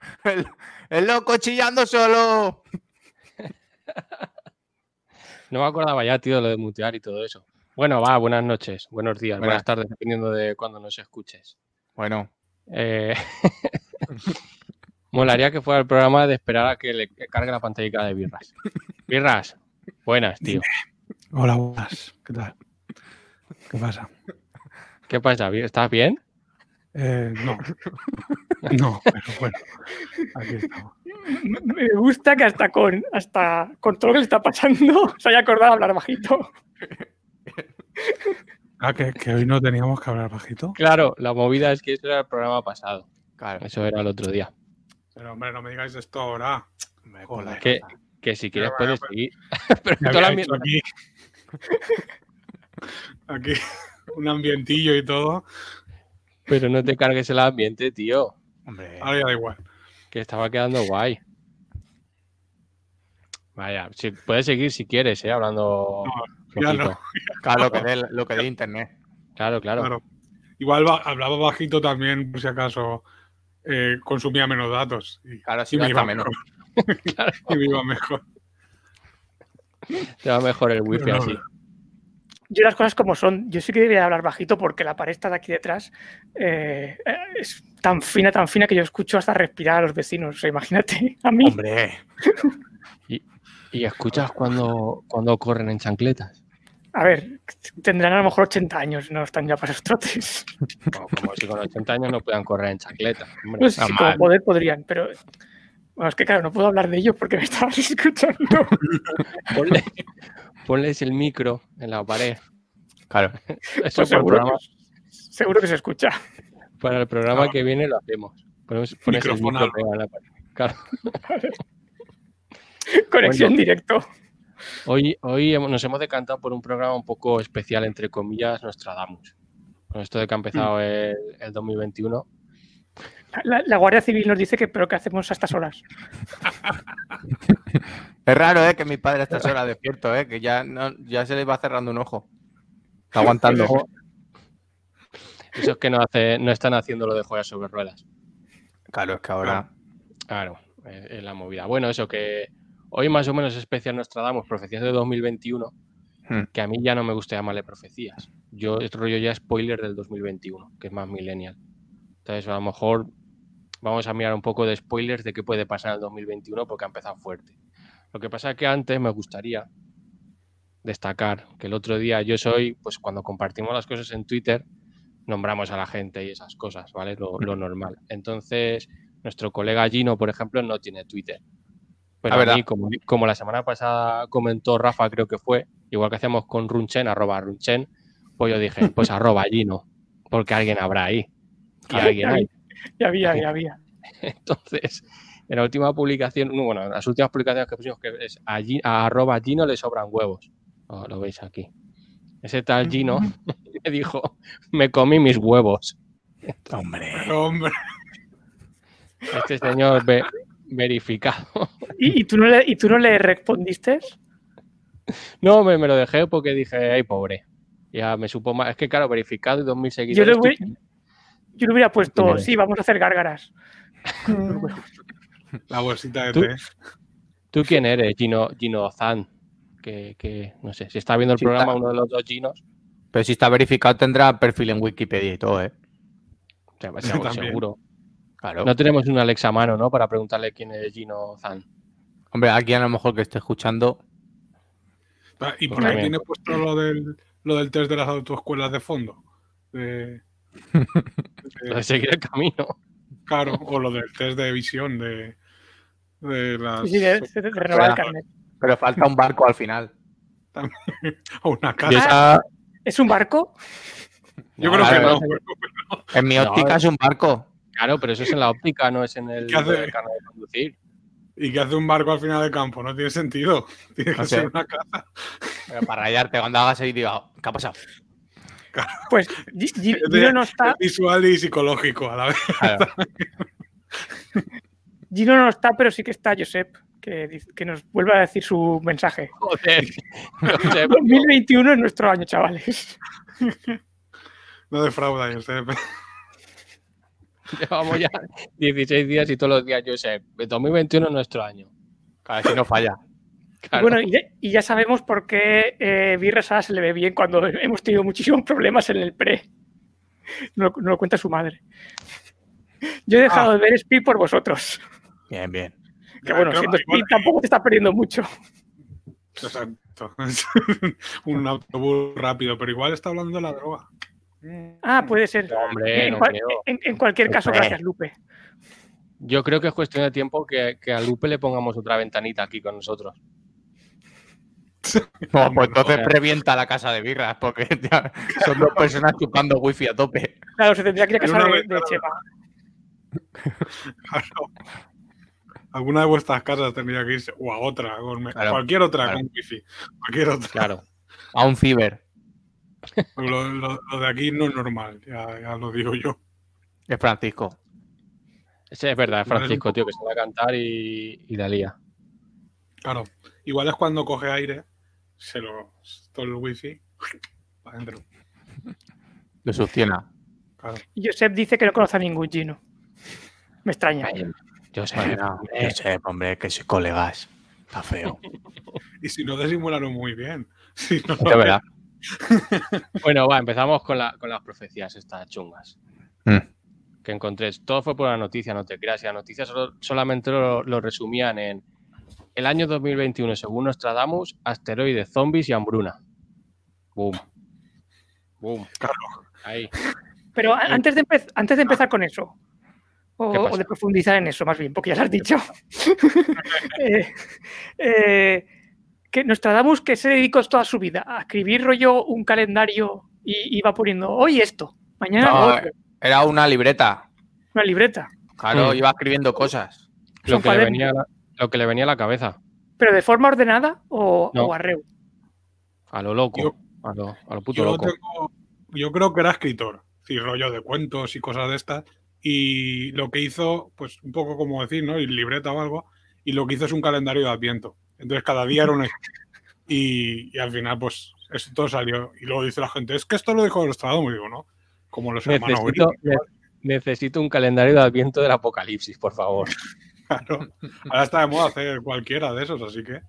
El, el loco chillando solo. No me acordaba ya, tío, lo de mutear y todo eso. Bueno, va, buenas noches, buenos días, buenas, Buenas. tardes, dependiendo de cuándo nos escuches. Bueno, Eh, Molaría que fuera el programa de esperar a que le cargue la pantallita de birras. Birras, buenas, tío. Hola, buenas. ¿Qué tal? ¿Qué pasa? ¿Qué pasa? ¿Bien- ¿Estás bien? Eh, no. No, pero bueno. Aquí estamos. Me gusta que hasta con, hasta con todo lo que le está pasando se haya acordado de hablar bajito. Ah, que, que hoy no teníamos que hablar bajito. Claro, la movida es que eso era el programa pasado. claro. Eso era el otro día. Pero hombre, no me digáis esto ahora. Hombre, Joder. joder. Que, que si quieres puedes pues- seguir. Pero Ya toda la mierda- aquí, aquí un ambientillo y todo. Pero no te cargues el ambiente, tío. Hombre, Ahora ya da igual. Que estaba quedando guay. Vaya, si, puedes seguir si quieres, ¿eh? Hablando. ya flojito. no. claro, lo que dé lo que dé internet. Claro, claro. Claro. Igual ba- hablaba bajito también, por si acaso eh, consumía menos datos. Y, Claro, y sí me iba menos. mejor. y me iba mejor. Te va mejor el wifi No, así. Yo las cosas como son, yo sí que debería hablar bajito porque la pared está de aquí detrás eh, es tan fina, tan fina que yo escucho hasta respirar a los vecinos. O sea, imagínate a mí. Hombre, Y escuchas cuando, cuando corren en chancletas. A ver, tendrán a lo mejor 80 años, no están ya para esos trotes. Como, como si con 80 años no puedan correr en chancletas. hombre. No sé si como poder podrían, pero bueno, es que claro, no puedo hablar de ellos porque me estabas escuchando. Ponle- ponles el micro en la pared. claro. Eso Pues seguro, programa, que, seguro que se escucha. para el programa Claro. que viene lo hacemos. Ponemos, pones el micro en la pared. Claro. Conexión Bueno. directo. Hoy, hoy hemos- nos hemos decantado por un programa un poco especial, entre comillas, Nostradamus. Con esto de que ha empezado Mm. el, el 2021. La, la Guardia Civil nos dice que, pero ¿qué hacemos a estas horas? Es raro, ¿eh? Que mi padre a estas horas despierto, ¿eh? Que ya, no, ya se le va cerrando un ojo. Está aguantando. Eso es que no, hace, no están haciendo lo de joyas sobre ruedas. Claro, es que ahora. Claro, es, es la movida. Bueno, eso que hoy más o menos es especial Nostradamus, profecías de 2021, Hmm. que a mí ya no me gusta llamarle profecías. Yo es rollo ya spoiler del 2021, que es más millennial. Entonces, a lo mejor vamos a mirar un poco de spoilers de qué puede pasar en el 2021 porque ha empezado fuerte. Lo que pasa es que antes me gustaría destacar que el otro día yo soy, pues cuando compartimos las cosas en Twitter, nombramos a la gente y esas cosas, ¿vale? Lo, lo normal. Entonces, nuestro colega Gino, por ejemplo, no tiene Twitter. Pero Ah, a mí, como, como la semana pasada comentó Rafa, creo que fue, igual que hacíamos con Runchen, arroba Runchen, pues yo dije, pues arroba Gino, porque alguien habrá ahí. Y Claro. alguien hay. Ya había, ya había. Entonces, en la última publicación, no, bueno, en las últimas publicaciones que pusimos, que es a, Gi- a arroba Gino le sobran huevos. Oh, lo veis aquí. Ese tal Gino me dijo, me comí mis huevos. Hombre. Hombre, Este señor ve- verificado. ¿Y, y tú no le, ¿Y tú no le respondiste? No, me, me lo dejé porque dije, ay, pobre. Ya me supo más. Es que, claro, verificado y 2.000 Yo seguidores. le, ¿tú hubiera, quién- yo le hubiera puesto, sí, vamos a hacer gárgaras. la bolsita de Tú- té. ¿Tú quién eres? Gino, Gino Zan. Que, que, no sé, si está viendo el Sí, programa está. uno de los dos Ginos, Pero si está verificado, tendrá perfil en Wikipedia y todo, ¿eh? o sea, seguro, seguro. Claro. No tenemos un Alexa a mano, ¿no? Para preguntarle quién es Gino Zan. Hombre, alguien a lo mejor que esté escuchando. Ah, ¿Y por Pues qué también. tiene puesto lo del, lo del test de las autoescuelas de fondo? De, Lo de de- seguir el camino. Claro, o lo del test de visión de, de las. Sí, sí, de, de- de renovar el carnet. Pero falta un barco al final. o una casa. esa- ¿Es un barco? Yo No, creo que claro, no. no. En mi No, óptica es un barco. Claro, pero eso es en la óptica, no es en el, ¿Qué hace? en el carnet de conducir. ¿Y qué hace un barco al final del campo? No tiene sentido. Tiene que No sé. ser una casa. Pero para rayarte cuando hagas ahí, diga, ¿qué ha pasado? Pues Gi- Gi- Es de- Gino no está, es visual y psicológico a la vez. Claro. Gino no está, pero sí que está Josep, que, que nos vuelve a decir su mensaje. Joder. No sé, 2021 es nuestro año, chavales. No defrauda, Josep. llevamos ya 16 días y todos los días yo sé. 2021 es nuestro año. Claro, si no falla. Claro. Bueno, y ya, y ya sabemos por qué eh, se le ve bien cuando hemos tenido muchísimos problemas en el pre. No, lo- no lo cuenta su madre. Yo he dejado Ah. de ver Speed por vosotros. Bien, bien. Que bueno, Creo- siendo Speed tampoco te está perdiendo mucho. Exacto. un autobús rápido, pero igual está hablando de la droga. Ah, puede ser. No, hombre, en, no cual- en- en cualquier caso, gracias, Lupe. Yo creo que es cuestión de tiempo que, que a Lupe le pongamos otra ventanita aquí con nosotros. No, pues entonces revienta la casa de birras, porque ya son dos personas chupando wifi a tope. Claro, se tendría que ir a casa de, vez, de claro. Chema. Claro. Alguna de vuestras casas tendría que irse, o a otra, con me- Claro, cualquier otra claro. con wifi. Cualquier otra. Claro. A un ciber. Lo, lo- lo de aquí no es normal, ya, ya lo digo yo. Es Francisco. Ese es verdad, es Francisco, tío, que se va a cantar y, y la lía. Claro. Igual es cuando coge aire, se lo. todo el wifi. Para adentro. Lo succiona. Claro. Josep dice que no conoce a ningún Gino. Me extraña. Bueno, eh, sé, hombre, que sois colegas. Está feo. Y si no disimularon muy bien. Si no, De verdad. Bueno, va, empezamos con, la- con las profecías estas chungas Mm. que encontré. Todo fue por una noticia, no te creas. Y la noticia solo- solamente lo, lo resumían en el año 2021, según Nostradamus, asteroides, zombies y hambruna. Boom. Boom. Claro. Ahí. Pero antes de, antes de empezar con eso, o, de profundizar en eso, más bien, porque ya lo has dicho, eh, eh, que Nostradamus que se dedicó toda su vida a escribir rollo un calendario y iba poniendo hoy esto, mañana No, otro, era una libreta. una libreta, Claro, Mm. iba escribiendo cosas. Lo que, le venía, lo que le venía a la cabeza. pero de forma ordenada o, No. o arreo. A lo loco. Yo- a, lo, a lo puto Yo, loco. tengo- yo creo que era escritor, sí, rollo de cuentos y cosas de estas. Y lo que hizo, pues un poco como decir, ¿no? Y libreta o algo. Y lo que hizo es un calendario de Adviento. Entonces cada día era una. y, y al final, pues, eso todo salió. Y luego dice la gente, es que esto lo dijo Nostradamus. Digo, ¿no? Como los hermanos necesito un calendario de adviento del apocalipsis, por favor. claro. Ahora está de moda hacer cualquiera de esos, así que.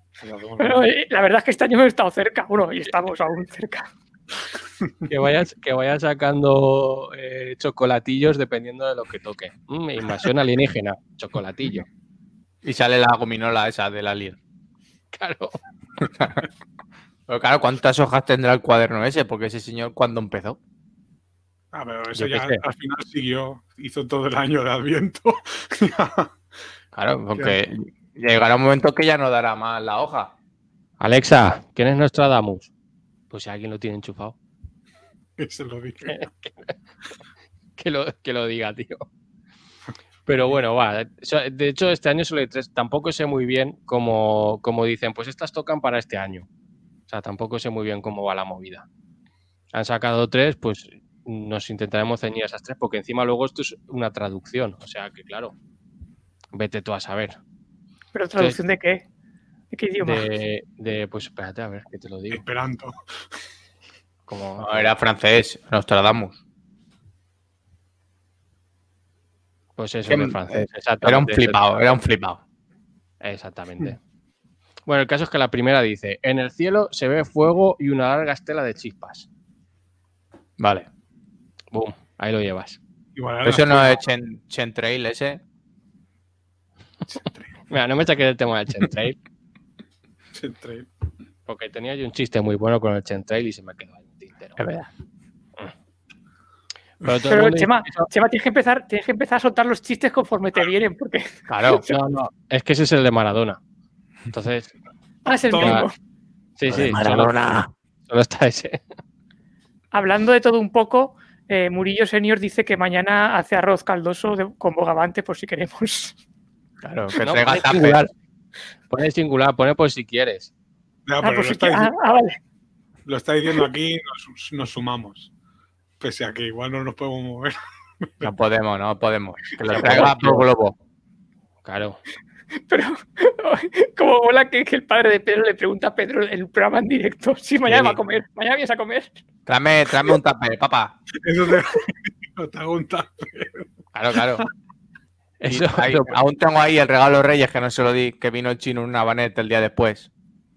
Pero, eh, la verdad es que este año hemos estado cerca, bueno, y estamos aún cerca. Que vayas, que vayas sacando eh, chocolatillos dependiendo de lo que toque. Mm, invasión alienígena, chocolatillo. Y sale la gominola esa del alien. Claro. Pero claro, ¿cuántas hojas tendrá el cuaderno ese? Porque ese señor, ¿cuándo empezó? Ah, pero eso ya sé. al final siguió, hizo todo el año de Adviento. Claro, porque llegará un momento que ya no dará más la hoja. Alexa, ¿quién es Nostradamus? Pues si alguien lo tiene enchufado. que se lo dije. Que lo, que lo diga, tío. Pero bueno, va. De hecho, este año solo hay tres. Tampoco sé muy bien cómo, cómo dicen, pues estas tocan para este año. O sea, tampoco sé muy bien cómo va la movida. Han sacado tres, pues nos intentaremos ceñir a esas tres, porque encima luego esto es una traducción. O sea que, claro, vete tú a saber. Pero traducción de qué? ¿De qué idioma? De, de- pues espérate, a ver, que te lo digo. Esperanto. Como, No, era francés, Nostradamus. pues eso, que- en francés. Era un flipado, era un flipado. Exactamente. Bueno, el caso es que la primera dice, en el cielo se ve fuego y una larga estela de chispas. Vale. Boom, ahí lo llevas. Igual Eso no es Chen, Chentrail ese. Mira, no me saques el tema del Chentrail, Entre- porque tenía yo un chiste muy bueno con el Chentrail y se me quedó ahí un tintero. Es verdad. Pero, el Pero mundo Chema, dice Chema, tienes que empezar, tienes que empezar a soltar los chistes conforme te vienen, porque Claro. No, no, es que ese es el de Maradona. Entonces, ah, es el mismo. sí, sí, solo, Maradona. solo está ese. Hablando de todo un poco, eh, Murillo Senior dice que mañana hace arroz caldoso de- con bogavante por si queremos. Claro, que No, traiga tupper. singular. Pone singular, pone por si quieres. Ya, Ah, pero pues lo, está ah, diciendo, ah, vale. lo está diciendo aquí, nos, nos sumamos. Pese a que igual no nos podemos mover. No podemos, no podemos. Que lo traiga por- globo. Claro. Pero como mola que, que el padre de Pedro le pregunta a Pedro en el programa en directo si mañana Sí. va a comer. Mañana vienes a comer. Tráeme, tráeme un tupper, papá. Eso te, te hago un tap. Claro, claro. Y Eso, ahí- eso- aún tengo ahí el regalo Reyes que no se lo di, que vino el chino en una baneta el día después.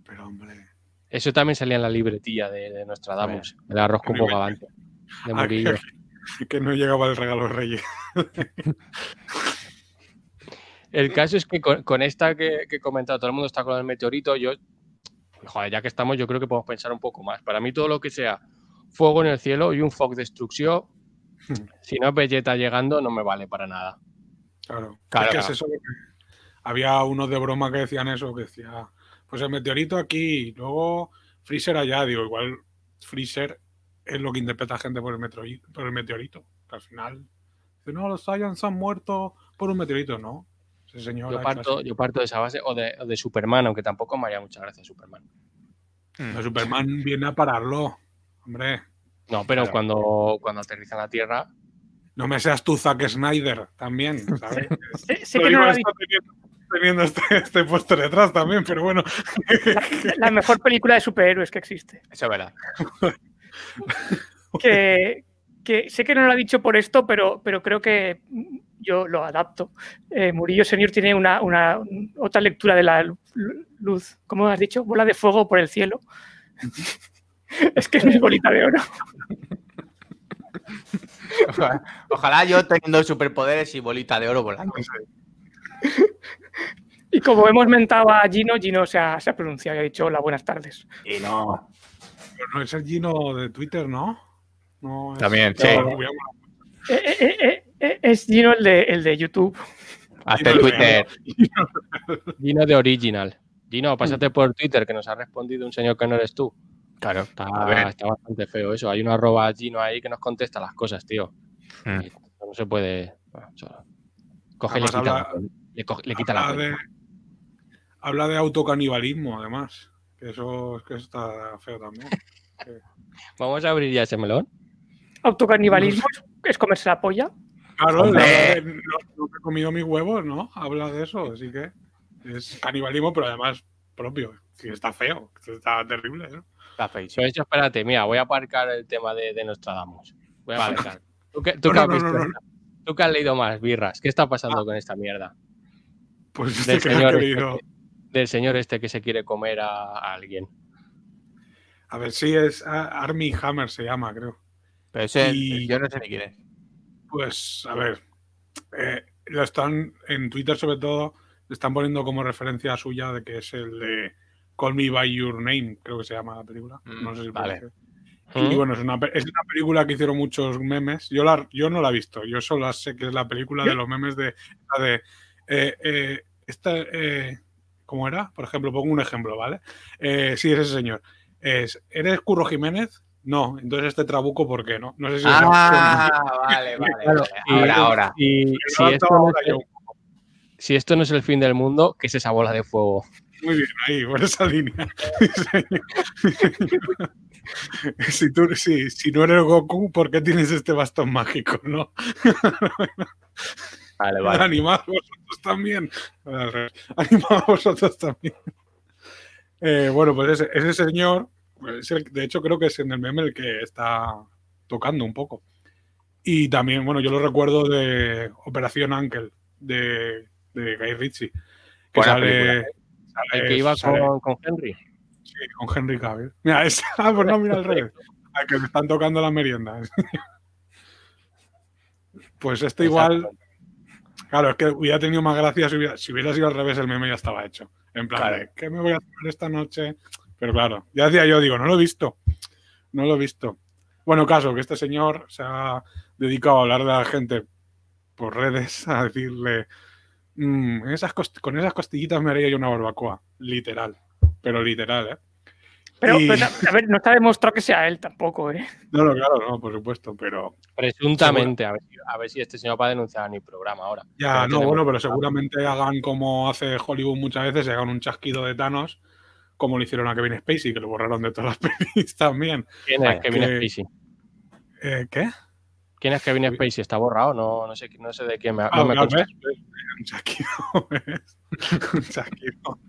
Pero hombre. eso también salía en la libretilla de, de Nostradamus. El arroz con bogavante. De Murillo. que, que no llegaba el regalo Reyes. El caso es que con, con esta que, que he comentado, todo el mundo está con el meteorito. Yo, joder, ya que estamos, yo creo que podemos pensar un poco más. Para mí, todo lo que sea fuego en el cielo y un fog destrucción, si no es Vegeta llegando, no me vale para nada. Claro. Claro, Es que claro. es eso que- había unos de broma que decían eso, que decía, pues el meteorito aquí, luego Freezer allá. Digo, igual Freezer es lo que interpreta gente por el, meteori- por el meteorito. Que al final, dice, no, los Saiyans han muerto por un meteorito, ¿no? Ese señor. Yo parto, yo parto de esa base, o de, o de Superman, aunque tampoco me haría mucha gracia Superman. Pero Superman viene a pararlo. Hombre, No, pero Claro. cuando, cuando aterriza en la Tierra, no me seas tú Zack Snyder también, ¿sabes? Que no lo teniendo, teniendo este, este póster detrás también, pero bueno. La, la mejor película de superhéroes que existe. Eso es verdad. Que, que sé que no lo ha dicho por esto, pero, pero creo que yo lo adapto. Eh, Murillo Senior tiene una, una- otra lectura de la lu- luz. ¿Cómo has dicho? Bola de fuego por el cielo. es que es bolita de oro. Ojalá, ojalá yo teniendo superpoderes y bolita de oro volando. Y como hemos mentado a Gino, Gino se ha, se ha pronunciado y ha dicho hola, buenas tardes. Y no. Pero no es el Gino de Twitter, ¿no? No, es- También, sí. No, Eh, eh, eh, es Gino el de, el de YouTube. Hasta el Twitter. Gino de Original. Gino, pásate por Twitter, que nos ha respondido un señor que no eres tú. Claro. Está, A ver. está bastante feo eso. Hay un arroba Gino ahí que nos contesta las cosas, tío. Mm. Y No se puede. bueno, Coge y le quita, habla- la, le, coge- le quita la habla, de, cuenta. habla de autocanibalismo, además. Que eso es que está feo también. Vamos a abrir ya ese melón. Autocanibalismo es- es comerse la polla. Claro, la- no, no he comido mis huevos, ¿no? Habla de eso, así que es canibalismo, pero además propio. Sí, está feo, está terrible, ¿no? Feísimo. Pero eso, espérate, mira, voy a aparcar el tema de, de Nostradamus. Voy a Vale. aparcar. ¿Tú, que, tú No, que no, has no, visto no, no. esta? Tú que has leído más birras. ¿Qué está pasando con esta mierda? Pues Del este que ha señor, querido. este, del señor este que se quiere comer a, a alguien. A ver si es ah, Army Hammer, se llama, creo. Pero ese, Y- yo no sé ni quién es. Pues, a ver, eh, lo están en Twitter sobre todo, le están poniendo como referencia suya de que es el de Call Me By Your Name, creo que se llama la película. Mm, No sé si vale. ¿Mm? Y bueno, es una, es una película que hicieron muchos memes. Yo, la, yo no la he visto, yo solo sé que es la película de los memes de... La de eh, eh, esta, eh, ¿Cómo era? Por ejemplo, pongo un ejemplo, ¿vale? Eh, sí, es ese señor. Es, ¿Eres Curro Jiménez? No, entonces este trabuco, ¿por qué no? No sé si... Ah, vale, vale. Claro, vale. y- Ahora, ahora. Y si lo esto, no ahora es, si esto no es el fin del mundo, ¿qué es esa bola de fuego? Muy bien, ahí, por esa línea. si, tú, si, si no eres Goku, ¿por qué tienes este bastón mágico? ¿No? Vale, vale. Animad vosotros también. Animad vosotros también. Eh, bueno, pues ese, ese señor, pues, es el- de hecho creo que es en el meme el que está tocando un poco. Y también, bueno, yo lo recuerdo de Operación Ankel, de, de Guy Ritchie. Que Buena sale, película. sale- El que iba con, con Henry. Sí, con Henry Cavill. Mira, esa, ah, pues no, mira al revés. Al que le están tocando la merienda. Pues este igual, claro, es que hubiera tenido más gracia si hubiera, si hubiera sido al revés, el meme ya estaba hecho. En plan, Claro. ¿qué me voy a hacer esta noche? Pero claro, ya decía yo, digo, no lo he visto. No lo he visto. Bueno, caso, que este señor se ha dedicado a hablar de la gente por redes, a decirle, "Mm, esas con esas costillitas me haría yo una barbacoa. Literal. Pero literal, ¿eh? Pero, Y- pero, a ver, no está demostrado que sea él tampoco, ¿eh? No, no, claro, no, por supuesto, pero Presuntamente, a ver, si- a ver si este señor va a denunciar a mi programa ahora. ya, Pero no, tenemos- bueno, pero seguramente hagan como hace Hollywood muchas veces, hagan un chasquido de Thanos, como lo hicieron a Kevin Spacey, que lo borraron de todas las pelis también. ¿Quién es Kevin que- Spacey? Eh, ¿Qué? ¿Quién es Kevin Spacey? ¿Está borrado? No, no sé, no sé de quién me, no Ah. ¿Ves? Un chasquido, ¿ves? Un chasquido.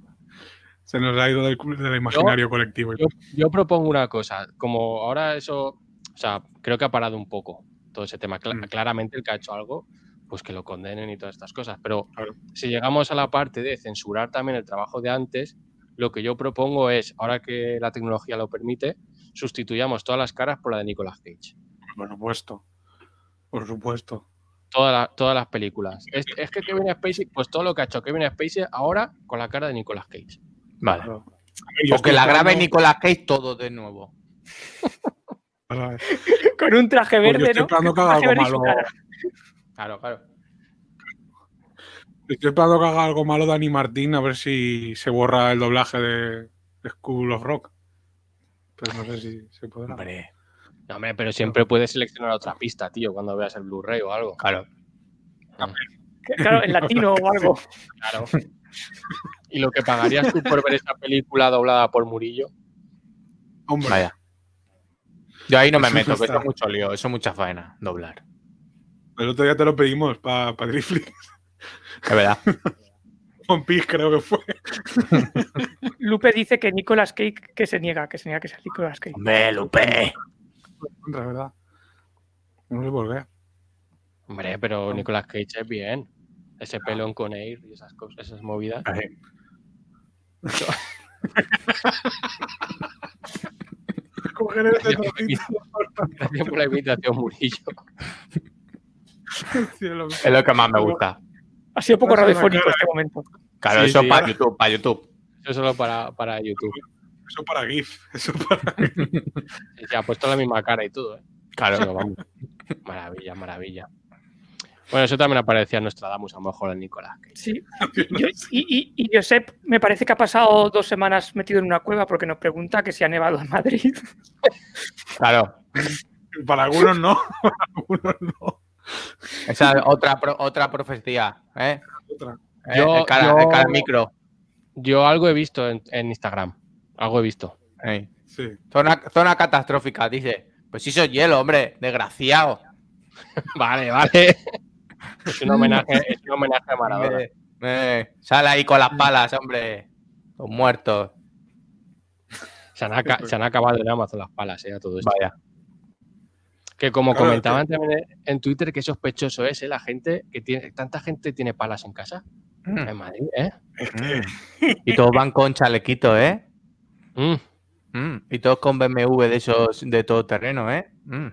Se nos ha ido del, del imaginario colectivo. Yo, yo propongo una cosa, como ahora eso, o sea, creo que ha parado un poco todo ese tema. Cla- Mm. Claramente el que ha hecho algo, pues que lo condenen y todas estas cosas. Pero Claro. si llegamos a la parte de censurar también el trabajo de antes, lo que yo propongo es, ahora que la tecnología lo permite, sustituyamos todas las caras por la de Nicolas Cage. Por supuesto. Por supuesto. Toda la- todas las películas. Es, es que Kevin Spacey, pues todo lo que ha hecho Kevin Spacey ahora con la cara de Nicolas Cage. Vale. Claro. O que la grabe Nicolas Cage todo de nuevo. Con un traje pues verde, estoy ¿no? esperando que haga traje algo malo. Claro, claro. Estoy esperando que haga algo malo Dani Martín a ver si se borra el doblaje de School of Rock. Pero no sé si se podrá. Hombre, No, hombre, pero siempre puedes seleccionar otra pista, tío, cuando veas el Blu-ray o algo. claro. Claro, en latino o algo. Claro. ¿Y lo que pagarías tú por ver esa película doblada por Murillo? Hombre, Vaya. Yo ahí no me meto, que eso es mucho lío, eso es mucha faena, doblar. el otro día te lo pedimos para pa Driftlix. Es verdad. One Piece creo que fue. Lupe dice que Nicolas Cage que se niega, que se niega que sea Nicolas Cage. Hombre, Lupe. La verdad. No sé por qué. Hombre, pero Nicolas Cage es bien. Ese pelón con Air y esas cosas, esas movidas. Coger este Gracias por la invitación- gracias por la invitación, Murillo. Es lo que más me gusta. Ha sido poco Pasa la radiofónico este momento. Claro, Sí, eso sí. para YouTube, para YouTube. Eso solo para, para YouTube. Eso para GIF. Eso para. Se ha puesto la misma cara y todo, ¿eh? Claro. Pero vamos. Maravilla, maravilla. Bueno, eso también aparecía en Nostradamus, a lo mejor en Nicolás. Sí. Yo- y, y, y Josep me parece que ha pasado dos semanas metido en una cueva porque nos pregunta que si ha nevado en Madrid. Claro. Para algunos no. Para algunos no. Esa es otra, otra profecía. ¿eh? Otra. ¿Eh? Yo- el, cara, yo- el cara micro. Yo algo he visto en, en Instagram. Algo he visto. Sí. Zona, zona catastrófica, dice. Pues sí, soy hielo, hombre. Desgraciado. Vale, vale. Es un homenaje, es un homenaje a Maradona. Hombre, eh, sale ahí con las palas, hombre. Los muertos. Se han, aca- se han acabado en Amazon las palas, eh, a todo esto. Vaya. Que como Claro, comentaban también en Twitter, que sospechoso es, ¿eh? La gente que tiene, tanta gente tiene palas en casa. Mm. En Madrid, ¿eh? Y todos van con chalequito, ¿eh? Mm, Mm. Y todos con BMW de esos de todo terreno, ¿eh? Mm.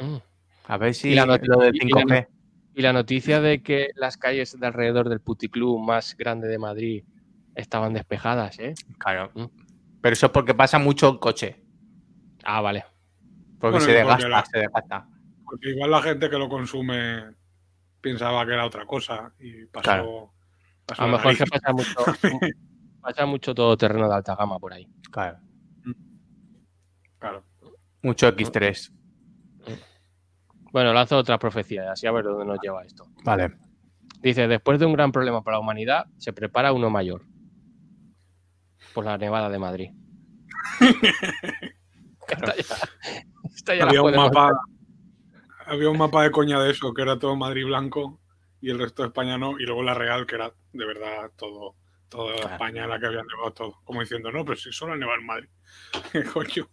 mm. A ver si Y la not- lo del y la 5G. Y la noticia de que las calles de alrededor del puticlub más grande de Madrid estaban despejadas, ¿eh? Claro. Pero eso es porque pasa mucho el coche. Ah, vale. Porque Bueno, se porque desgasta, la- se desgasta. Porque igual la gente que lo consume pensaba que era otra cosa y pasó. Claro. pasó A lo mejor nariz. pasa mucho, pasa mucho todo terreno de alta gama por ahí. Claro. Claro. Mucho X3. Bueno, lanzo otra profecía, así a ver dónde nos lleva esto. Vale. Dice, después de un gran problema para la humanidad, se prepara uno mayor. Por la nevada de Madrid. Esta ya- esta ya la Había un, mapa, había un mapa de coña de eso, que era todo Madrid blanco y el resto de España no, y luego la Real, que era de verdad todo, toda Claro. España en la que había nevado todo. Como diciendo, no, pero si solo ha nevado en Madrid.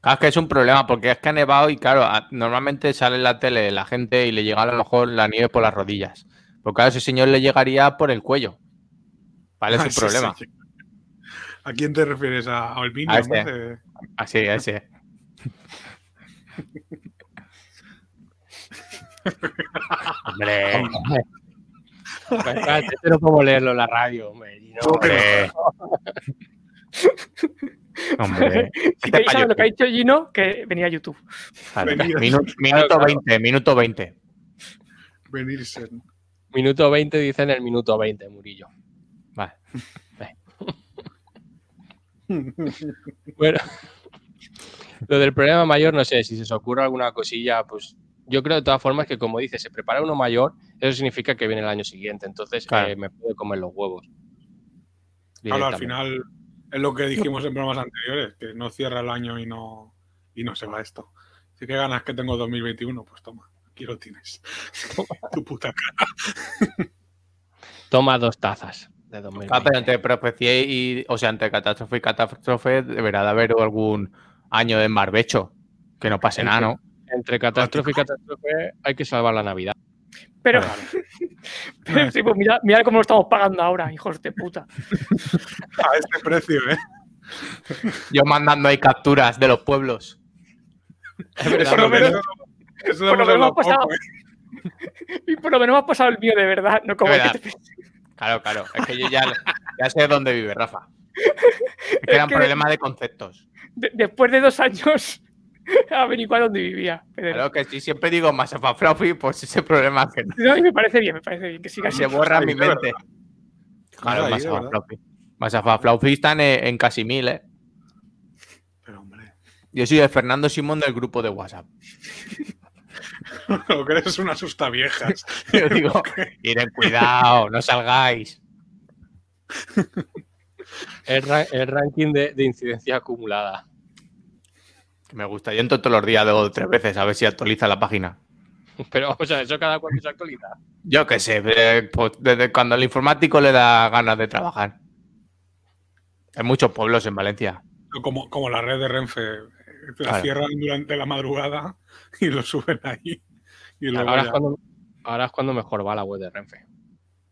Claro, es que es un problema porque es que ha nevado y claro, a- normalmente sale en la tele la gente y le llega a lo mejor la nieve por las rodillas. Porque claro, ese señor le llegaría por el cuello. ¿Vale? Es Ah, un sí, problema. sí. ¿A quién te refieres? ¿A, a Albino? A ¿no? ese. De- Así, ese. Hombre, Espérate, este no puedo leerlo en la radio, hombre. no- hombre. Hombre. Si queréis saber lo que ha dicho Gino, que venía a YouTube. Vale. Venía. Minu- minuto claro. 20, minuto 20. venirse. Minuto 20 dice en el minuto 20, Murillo. Vale. Bueno, lo del problema mayor, no sé, si se os ocurre alguna cosilla, pues yo creo de todas formas que como dice, se prepara uno mayor, eso significa que viene el año siguiente, entonces Claro. eh, me puede comer los huevos. Claro, al final es lo que dijimos en programas anteriores, que no cierra el año y no, y no se va esto. Si que ganas que tengo 2021, pues toma, aquí lo tienes. tu puta cara. Toma dos tazas de 2020. Ah, pero entre profecía y. O sea, entre catástrofe y catástrofe deberá de haber algún año de barbecho. Que no pase nada, ¿no? Entre catástrofe y catástrofe hay que salvar la Navidad. Pero, pero sí, pues mira, mira cómo lo estamos pagando ahora, hijos de puta. A este precio, ¿eh? Yo mandando ahí capturas de los pueblos. Por lo menos- Eso por lo hemos menos hablado hemos pasado- ¿eh? Y por lo menos me has pasado el mío de verdad, no como De el que verdad. te- Claro, claro. Es que yo ya, ya sé dónde vive Rafa. Es que eran que- problemas de conceptos. de- después de dos años averiguar dónde vivía. Pedro. Claro que si siempre digo Masafa Fluffy, pues ese problema que no No, y me parece bien, me parece bien que siga así. se borra mi mente. Claro, verdad. Fluffy. Masafa Fluffy están en, en casi mil, ¿eh? Pero hombre, Yo soy el Fernando Simón del grupo de WhatsApp. lo que eres una asusta viejas. Yo digo, miren, cuidado, no salgáis. El, ra- el ranking de, de incidencia acumulada. Que me gusta. Yo entro todos los días, dos o tres veces, a ver si actualiza la página. Pero, o sea, eso cada cuánto se actualiza. Yo qué sé, eh, pues, desde cuando el informático le da ganas de trabajar. Hay muchos pueblos en Valencia. Como, como la red de Renfe. eh, La Claro. cierran durante la madrugada y lo suben ahí. Y luego Ahora ya- es, cuando, ahora es cuando mejor va la web de Renfe.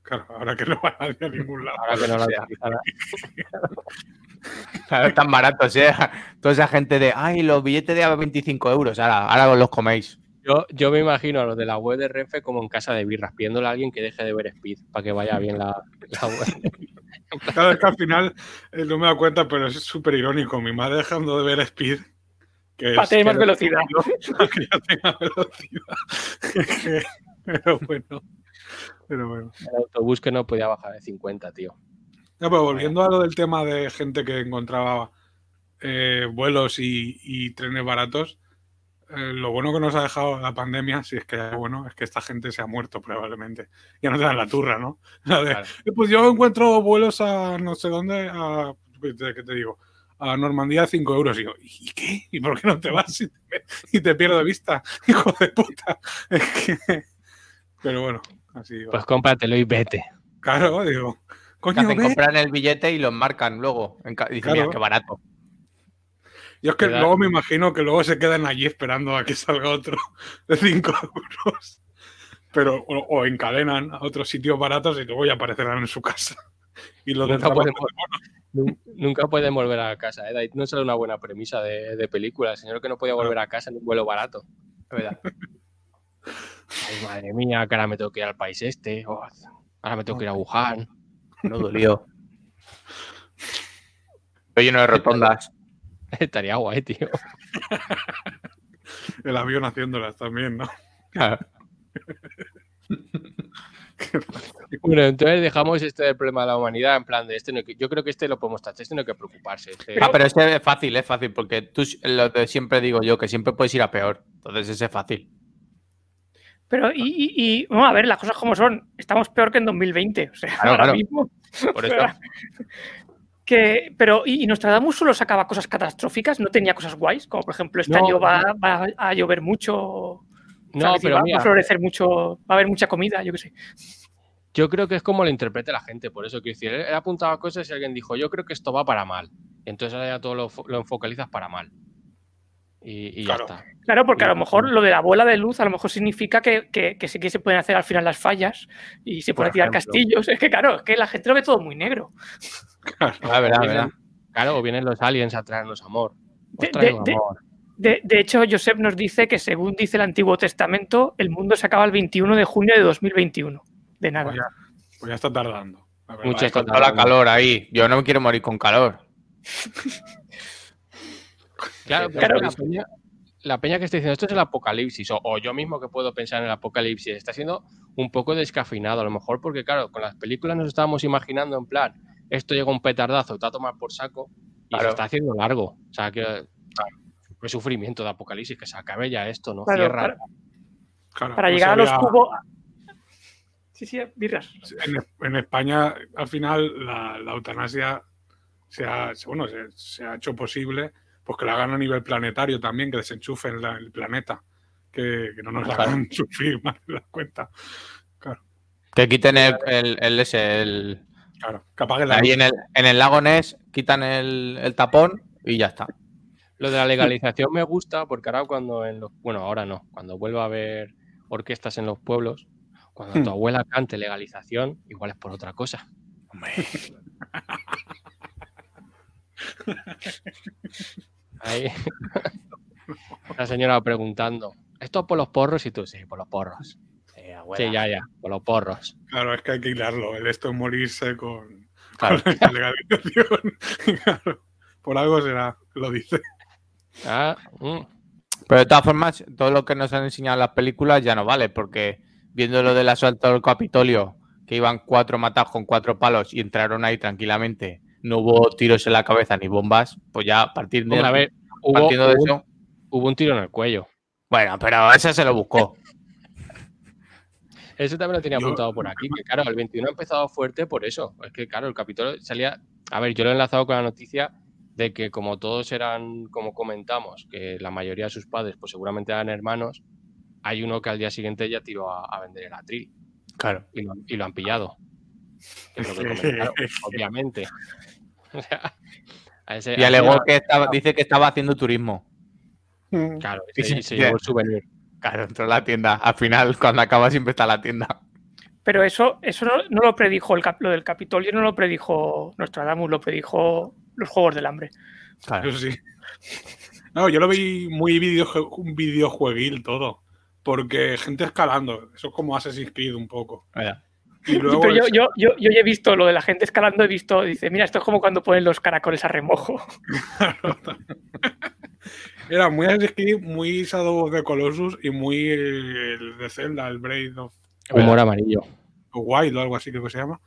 claro, ahora que no va nadie a ningún lado. Ahora que no la sea. Claro, están baratos, ¿eh? Toda esa gente de, ay, los billetes de a 25 euros, ahora, ahora los coméis. Yo, yo me imagino a los de la web de Renfe como en casa de birras, pidiéndole a alguien que deje de ver Speed para que vaya bien la, la web. Claro, es que al final eh, no me da cuenta, pero es súper irónico. Mi madre dejando de ver Speed. Que Para es- tener más que- velocidad. que ya tenga velocidad. pero bueno. Pero bueno. El autobús que no podía bajar de 50, tío. No, pero volviendo a lo del tema de gente que encontraba eh, vuelos y, y trenes baratos, eh, lo bueno que nos ha dejado la pandemia, si es que bueno, es que esta gente se ha muerto probablemente. Ya no te dan la turra, ¿no? La de, Claro. "Eh, Pues yo encuentro vuelos a no sé dónde, a, ¿qué te, digo? A Normandía a 5 euros. Y yo, ¿y qué? ¿Y por qué no te vas y te, y te pierdo de vista? Hijo de puta. Es que... Pero bueno, así va. Pues cómpratelo y vete. Claro, digo. Que Coño, hacen ve, comprar el billete y los marcan luego. En Dicen, Claro. mira, qué barato. Yo es que luego me imagino que luego se quedan allí esperando a que salga otro de 5 euros. Pero, o, o encadenan a otros sitios baratos y luego ya aparecerán en su casa. Y los Nunca nun- nunca pueden volver a casa. ¿eh? No sale una buena premisa de, de película. El señor que no podía volver a casa en un vuelo barato. Es verdad. Ay, madre mía, que ahora me tengo que ir al país este. oh, ahora me tengo que ir a Wuhan. No dolió. Estoy lleno de rotondas. Estaría guay, tío. el avión haciéndolas también, ¿no? Bueno, entonces dejamos este del problema de la humanidad en plan de este. no hay que- yo creo que este lo podemos tachar, este no hay que preocuparse. este- Ah, pero este es fácil, es fácil, porque tú, lo que siempre digo yo, que siempre puedes ir a peor. Entonces ese es fácil. Pero, y, y, y, vamos a ver, las cosas como son. Estamos peor que en 2020. O sea, Claro, ahora claro. mismo. Por eso. Que, pero, ¿y, y Nostradamus solo sacaba cosas catastróficas? ¿No tenía cosas guays? Como por ejemplo, este No, año va, va a llover mucho. o sea, pero va, mira, va a florecer mucho, va a haber mucha comida, yo qué sé. yo creo que es como lo interprete la gente. Por eso quiero decir, él, apuntaba cosas y alguien dijo, yo creo que esto va para mal. Entonces ahora ya todo lo, lo enfocalizas para mal. Y, y ya Claro. está. Claro, porque a lo mejor lo de la bola de luz a lo mejor significa que, que- que sí que se pueden hacer al final las fallas y se pueden tirar ejemplo. castillos. Es que claro, es que la gente lo ve todo muy negro. Ah, verdad, O vienen- verdad. Claro, o vienen los aliens a traernos amor. Os De- traigo de- de- amor. De, de hecho, Josep nos dice que según dice el Antiguo Testamento, el mundo se acaba el 21 de junio de 2021. De nada. Pues ya, pues ya está tardando. la verdad. Mucho Con toda la calor ahí. Yo no me quiero morir con calor. Claro, Sí, pero claro. la, peña, la peña que está diciendo esto es el apocalipsis, o, o yo mismo que puedo pensar en el apocalipsis, está siendo un poco descafeinado, a lo mejor porque, claro, con las películas nos estábamos imaginando en plan, esto llega un petardazo, te va a tomar por saco, Y Claro. se está haciendo largo. O sea, que qué sufrimiento de apocalipsis, que se acabe ya esto, ¿no? Claro, Cierra. para, Claro, para pues llegar a los había- cubos. Sí, sí, birras. En, en España, al final, la, la eutanasia se ha, bueno, se, se ha hecho posible pues que la hagan a nivel planetario también, que desenchufen la- el planeta, que, que no nos Claro. hagan sufrir más de la cuenta. Claro, Que quiten el, el, el ese, el- claro, que apaguen la ahí en el, en el lago Ness, quitan el, el tapón y ya está. Lo de la legalización me gusta porque ahora cuando en los... Bueno, ahora no. Cuando vuelva a haber orquestas en los pueblos, cuando Hmm. tu abuela cante legalización, igual es por otra cosa. Ahí. La señora preguntando, ¿esto por los porros? Y tú, sí, por los porros. Sí, ya, ya, por los porros. Claro, es que hay que hilarlo. El esto es morirse con, Claro. con la legalización. Claro, por algo será, lo dice. Ah, mm. Pero de todas formas, todo lo que nos han enseñado en las películas ya no vale, porque viendo lo del asalto al Capitolio, que iban cuatro matados con cuatro palos y entraron ahí tranquilamente, no hubo tiros en la cabeza ni bombas, pues ya a partir de, Hombre, a ver, hubo, partiendo de hubo- eso. hubo un tiro en el cuello. Bueno, pero ese se lo buscó. Eso también lo tenía Yo- apuntado por aquí, que claro, el 21 ha empezado fuerte por eso. Es que, claro, el Capitolio salía... A ver, yo lo he enlazado con la noticia de que como todos eran, como comentamos, que la mayoría de sus padres pues seguramente eran hermanos, hay uno que al día siguiente ya tiró a, a vender el atril Claro. y lo, y lo han pillado. Que es lo que comentaron, obviamente. O sea, a ese- Y alegó que estaba, dice que estaba haciendo turismo. Claro, Sí, y se, llevó el souvenir. Claro, entró en la tienda. Al final, cuando acaba, siempre está la tienda. Pero eso, eso no, no lo predijo el cap- lo del Capitolio, no lo predijo Nostradamus, lo predijo los Juegos del Hambre. Claro. Eso sí. No, yo lo vi muy videojue- un videojueguil todo. Porque gente escalando. Eso es como Assassin's Creed un poco. Y luego Pero yo, yo, yo, yo ya he visto lo de la gente escalando, he visto, dice, mira, esto es como cuando ponen los caracoles a remojo. Era muy Assassin's Creed, muy Shadow of the Colossus y muy el de Zelda, el Braid of Humor amarillo. Wild o algo así creo que se llama.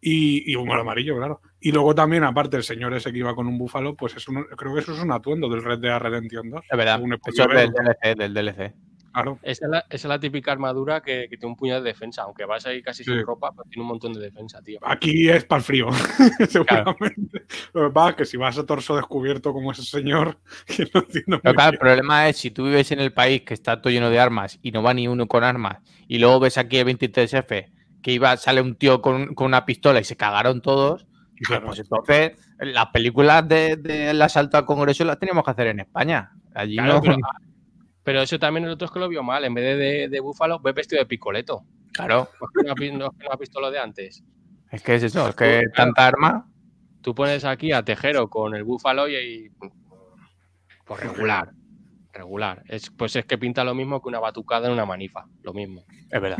Y, y humor amarillo, claro. Y luego también, aparte, el señor ese que iba con un búfalo, pues es un- creo que eso es un atuendo del Red Dead Redemption 2. Es verdad. Eso es ver. del DLC, del DLC. Claro. Esa es, la, esa es la típica armadura que, que tiene un puñado de defensa. Aunque vas ahí casi Sí. sin ropa, pero tiene un montón de defensa, tío. Aquí es para el frío, seguramente. Lo que pasa es que si vas a torso descubierto como ese señor, que no entiendo Pero claro, el problema es si tú vives en el país que está todo lleno de armas y no va ni uno con armas, y luego ves aquí el 23F que iba, sale un tío con, con una pistola y se cagaron todos, Claro. pues entonces las películas del de, asalto al Congreso las teníamos que hacer en España. Allí Claro, no. pero, pero eso también el otro es que lo vio mal. En vez de, de, de búfalo, ve vestido de picoleto. Claro, ¿No es que no no no has visto lo de antes? es que es eso, es que Claro. tanta arma. Tú pones aquí a Tejero con el búfalo y, y- pues regular, regular. Es, pues es que pinta lo mismo que una batucada en una manifa, lo mismo. Es verdad.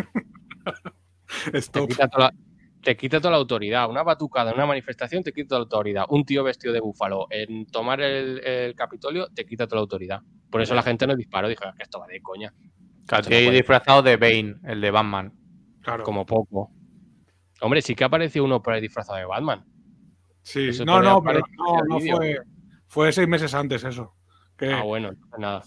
Te quita, toda te quita toda la autoridad. Una batucada en una manifestación te quita toda la autoridad. Un tío vestido de búfalo en tomar el, el Capitolio te quita toda la autoridad. Por eso la gente no disparó. Dijo, "Es que esto va de coña. Claro, no puede. disfrazado de Bane, el de Batman. Claro. Como poco. Hombre, sí que apareció uno por ahí disfrazado de Batman. Sí. Eso No, no, pero no, el no fue. Fue seis meses antes eso. Que Ah, bueno, nada.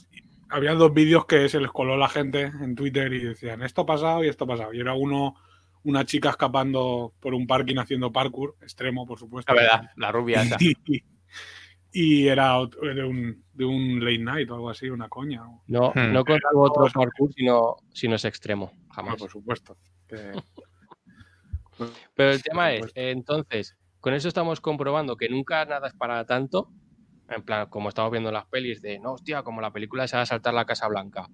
había dos vídeos que se les coló la gente en Twitter y decían esto ha pasado y esto ha pasado. Y era uno, una chica escapando por un parking haciendo parkour, extremo, por supuesto. Es verdad, la rubia esa. Y, era de un, de un late night o algo así, una coña. No, Hmm. no consigo otro parkour sino, sino es extremo. Ah, Jamás. por supuesto. Que- Pero el tema es, entonces, con eso estamos comprobando que nunca nada es para tanto. En plan, como estamos viendo en las pelis de, no, hostia, como la película se va a saltar la Casa Blanca,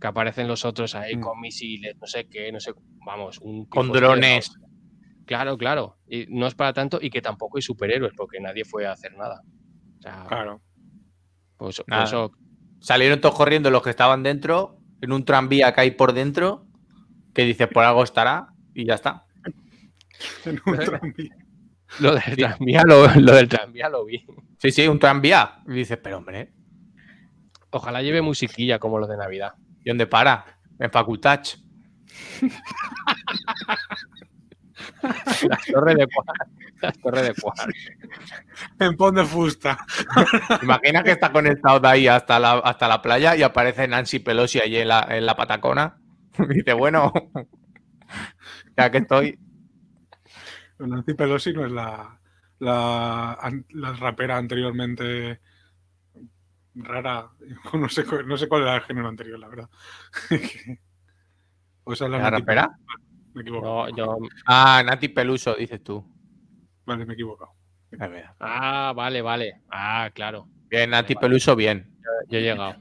que aparecen los otros ahí Mm. con misiles, no sé qué, no sé, vamos, un Con de drones. Claro, claro. Y no es para tanto y que tampoco hay superhéroes, porque nadie fue a hacer nada. O sea, claro. pues, Nada. eso, Salieron todos corriendo los que estaban dentro, en un tranvía que hay por dentro, que dice por algo estará, y ya está. En un tranvía. lo del tranvía lo, lo del tranvía lo vi. Sí, sí, un tranvía. Y dices, pero hombre, Ojalá lleve musiquilla como los de Navidad. ¿Y dónde para? En Facultach. La torre de Juan. Las torres de cuarzo. En pon de fusta. Imagina que está conectado de ahí hasta la, hasta la playa y aparece Nancy Pelosi allí en la, en la patacona. Y dice, bueno, ya que estoy. Nancy Pelosi no es la, la, la rapera anteriormente rara. No sé, no sé cuál era el género anterior, la verdad. o es la ¿La Nati rapera? Me. No, yo... Ah, Nati Peluso, dices tú. Vale, me he equivocado. Es. Ah, vale, vale. Ah, claro. Bien, Nati Peluso, bien. Yo he llegado.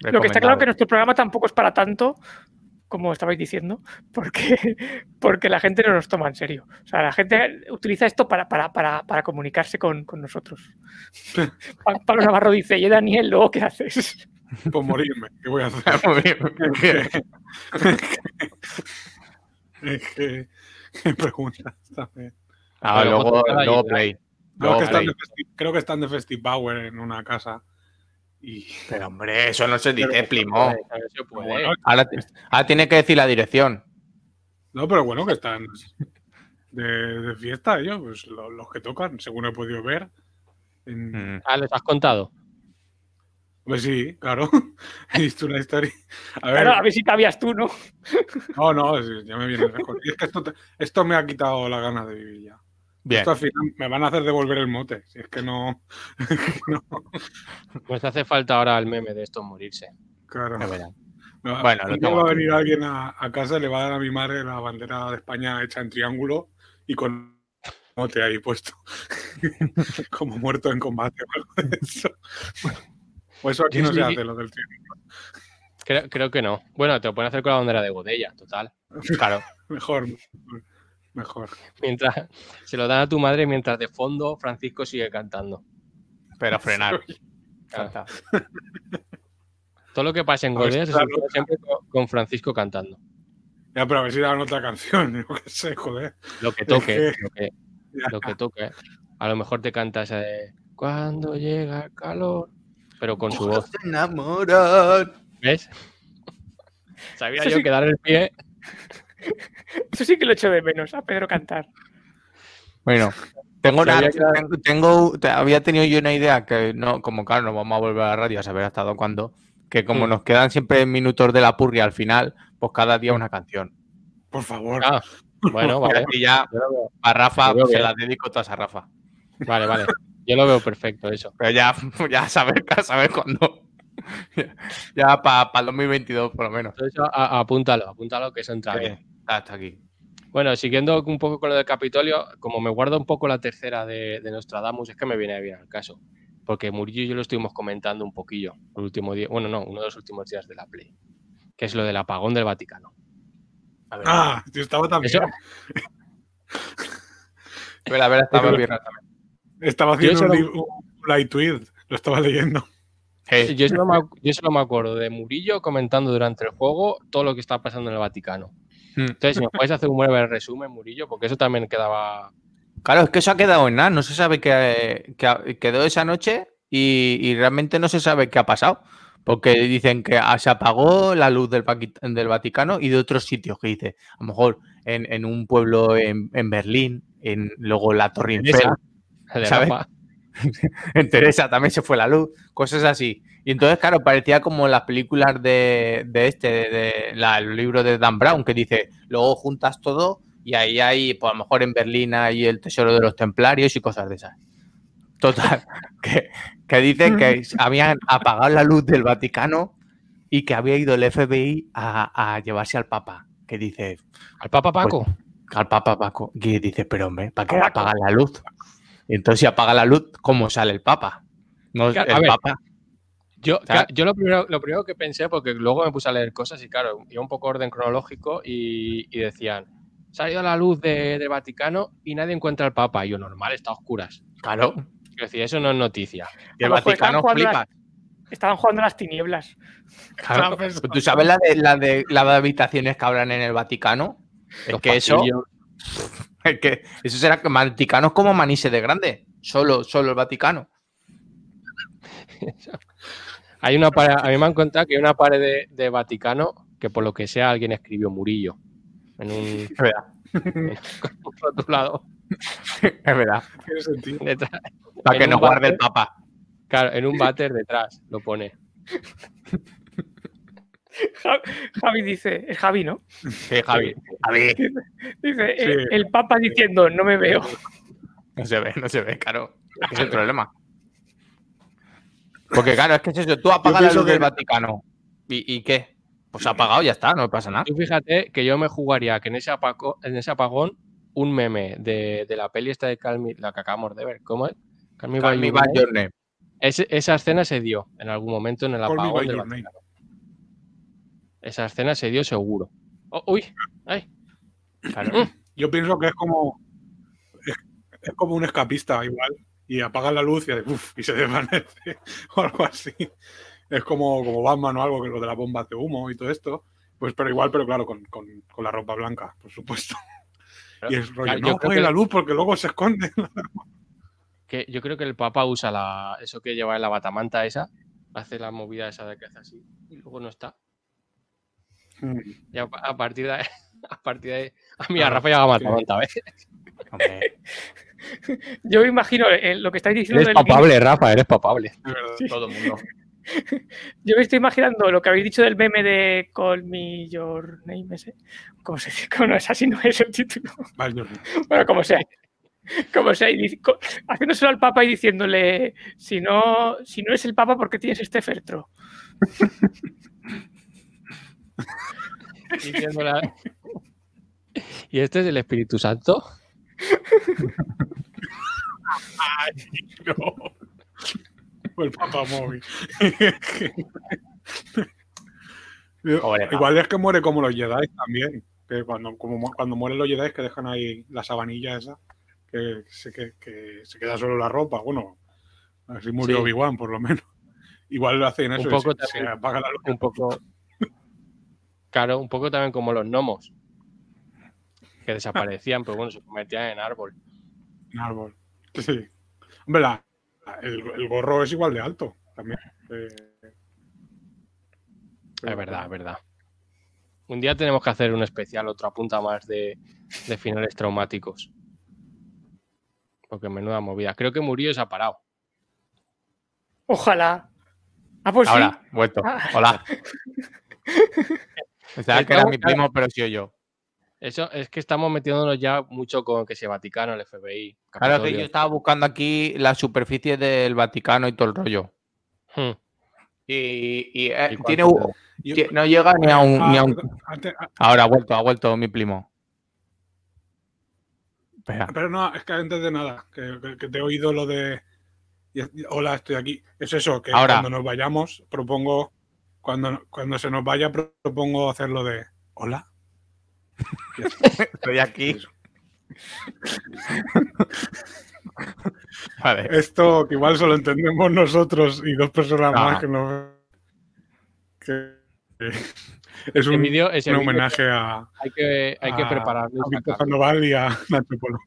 Lo que está claro Recomendable. que nuestro programa tampoco es para tanto, como estabais diciendo, porque, porque la gente no nos toma en serio. O sea, la gente utiliza esto para, para, para, para comunicarse con, con nosotros. Pa- Pablo Navarro dice, y Daniel, luego qué haces? Por morirme, ¿qué voy a hacer? Es que, ¿Qué preguntas también? Ah, luego, luego play. Luego que están play. de festi- creo que están de Festipower en una casa. Y Pero hombre, eso no se dice, bueno, Ahora, ti- ahora tiene que decir la dirección. no, pero bueno, que están de, de fiesta ellos, pues lo- los, que tocan, según he podido ver. En- Mm. Ah, ¿les has contado? Pues sí, claro. He visto una historia. A ver, Claro, a ver si cabías tú, ¿no? no, no, ya me viene mejor. Y es que esto, te- esto me ha quitado la gana de vivir ya. Bien. Esto al final me van a hacer devolver el mote. Si es que no. no, Pues te hace falta ahora el meme de esto morirse. claro. No, Bueno, lo va a venir alguien a, a casa y le va a dar a mi madre la bandera de España hecha en triángulo y con mote ahí puesto. Como muerto en combate o algo de eso. O eso aquí Yo no se hace, lo del triángulo. Creo, creo que no. Bueno, te lo pueden hacer con la bandera de Godella, total. Claro. Mejor, mejor. Mientras se lo dan a tu madre mientras de fondo Francisco sigue cantando. Pero frenar. Falta. Todo lo que pasa en A ver Godella si se siempre con, Francisco cantando. Ya, pero a ver si dan otra canción. Yo qué sé, joder. Lo que toque, que- lo que, Ya. lo que toque. A lo mejor te canta esa de Cuando llega el calor, pero con su voz. enamorar. ¿Ves? Sabía Eso yo sí- que dar el pie. Eso sí que lo echo de menos, a Pedro cantar. Bueno, tengo una, tengo, tengo- te- había tenido yo una idea que no, como claro, no vamos a volver a la radio a saber hasta dónde cuándo, que como Mm. nos quedan siempre minutos de la purria al final, pues cada día una canción. Por favor. Ah, bueno, vale. Y ya a Rafa veo se la dedico todas a Rafa. Vale, vale. Yo lo veo perfecto eso. Pero ya, ya saber, a saber cuándo. Ya para el 2022 por lo menos. Entonces, a- a- apúntalo, apúntalo que eso entra bien. Sí, está hasta aquí. Bueno, siguiendo un poco con lo del Capitolio, como me guardo un poco la tercera de, de Nostradamus, es que me viene bien al caso. Porque Murillo y yo lo estuvimos comentando un poquillo el último día, bueno, no, uno de los últimos días de la Play, que es lo del apagón del Vaticano. A ver, Ah, yo estaba también. Eso- Pero a ver, estaba bien. Estaba haciendo un, solo- li- un light tweet. Lo estaba leyendo. Hey, yo, solo me, yo solo me acuerdo de Murillo comentando durante el juego todo lo que está pasando en el Vaticano. Hmm. Entonces, si me puedes hacer un breve resumen, Murillo, porque eso también quedaba. Claro, es que eso ha quedado en nada. No se sabe qué, ha- quedó esa noche y, y realmente no se sabe qué ha pasado. Porque dicen que ah, se apagó la luz del, Vaticano y de otros sitios que dice, a lo mejor en, en un pueblo en, en Berlín, en luego la Torre Eiffel, ¿sabes? En Teresa también se fue la luz, cosas así. Y entonces, claro, parecía como las películas de, de este, de, la- el libro de Dan Brown, que dice, luego juntas todo y ahí hay, pues a lo mejor en Berlín hay el tesoro de los templarios y cosas de esas. Total, que, que dicen que habían apagado la luz del Vaticano y que había ido el FBI a, a llevarse al Papa, que dice, Al Papa Paco. al Papa Paco, que dice, pero hombre, ¿para qué Paco. apagan la luz? Y entonces si apaga la luz, ¿cómo sale el Papa? No, Claro, a el ver. Papa. Yo, yo lo, primero, lo primero que pensé, porque luego me puse a leer cosas y claro, iba un poco orden cronológico y, y decían, ido la luz de, del Vaticano y nadie encuentra al Papa. Y yo, normal, está a oscuras. Claro. Quiero decir, eso no es noticia. Y el Vaticano jugando flipa. Estaban jugando las tinieblas. Claro. ¿Tú sabes la de, la de la de habitaciones que habrán en el Vaticano? Es Los que eso, pasillos. es que eso será que Vaticano es como Manise de grande. Solo, solo el Vaticano. Hay una pared, a mí me han contado que hay una pared de, de Vaticano que por lo que sea alguien escribió Murillo. En un, Es verdad. en un rotulado Es verdad. Tiene sentido. detrás. Para que no guarde el papa. Claro, en un váter detrás lo pone. Ja- Javi dice, es Javi, ¿no? Sí, Javi. Javi. Dice, Sí. eh, el Papa diciendo, no me veo. No se ve, no se ve, claro. Es el problema. Porque claro, es que es eso. Tú apagas la luz que- del Vaticano. ¿Y, y qué? Pues ha apagado, ya está, no pasa nada. Tú fíjate que yo me jugaría que en ese, apaco- en ese apagón un meme de, de la peli esta de Calmi, la que acabamos de ver, ¿cómo es? Call Me by. Ese- esa escena se dio en algún momento en el apagón del. Vaticano. Esa escena se dio seguro. Oh, uy, ay. Claro. Yo pienso que es como. Es, es como un escapista, igual. Y apaga la luz y, hace uf, y se desvanece. O algo así. Es como, como Batman o algo, que lo de las bombas de humo y todo esto. Pues, pero igual, pero claro, con, con, con la ropa blanca, por supuesto. Y es rollo, Claro, no apague que- la luz porque luego se esconde. Que yo creo que el Papa usa la, eso que lleva en la batamanta esa, hace la movida esa de que hace así y luego no está. Y a, a partir de ahí, a partir de ahí, a mí a Ah, Rafa ya va batamanta, ¿ves? Hombre, Yo me imagino eh, lo que estáis diciendo Eres del papable, Rafa, eres papable. Todo el mundo. Yo me estoy imaginando lo que habéis dicho del meme de Call Me Your Name ese. ¿Cómo se dice? ¿Cómo no es así? No es el título. Vale, Bueno, como sea. Como sea. y haciéndoselo al Papa y diciéndole, si no, si no es el Papa, ¿por qué tienes este fertro? ¿Y este es el Espíritu Santo? no. O el Papa móvil. Pobre. Igual es que muere como los Jedi también. Que cuando, como, cuando mueren los Jedi que dejan ahí la sabanilla esa, que se, que, que se queda solo la ropa. Bueno, así murió Sí. Obi-Wan, por lo menos. Igual lo hacen Un eso. y poco se, se también. apaga la luz. Un poco. Claro, un poco también como los gnomos. Que desaparecían, pero bueno, se convertían en árbol. en árbol. Sí. Hombre, la- el, el gorro es igual de alto también. Eh, Es verdad, es verdad. Un día tenemos que hacer un especial, otra punta más de, de finales traumáticos. Porque menuda movida. Creo que murió y se ha parado. Ojalá. Ah, pues Ahora, sí. vuelto. Ah. Hola. Pensaba que era mi primo, pero sí yo. Eso es que estamos metiéndonos ya mucho con que se Vaticano, el FBI. Claro que yo estaba buscando aquí la superficie del Vaticano y todo el rollo. Hmm. Y, y, eh, ¿Y cuánto tiene? Yo- no llega ni a un, Ah, ni a un- antes- ah, Ahora ha vuelto, ha vuelto mi primo. Espera. Pero no, es que antes de nada, que, que- que te he oído lo de. Hola, estoy aquí. Es eso, que Ahora. cuando nos vayamos, propongo. Cuando, cuando se nos vaya, pro- propongo hacerlo de. Hola. Estoy aquí. Vale. Esto que igual solo entendemos nosotros y dos personas Ah. más que no. Que, que es un, vídeo- ese un homenaje a, Hay que, hay que a- prepararlo. a Víctor. Sandoval y a Nacho Polo.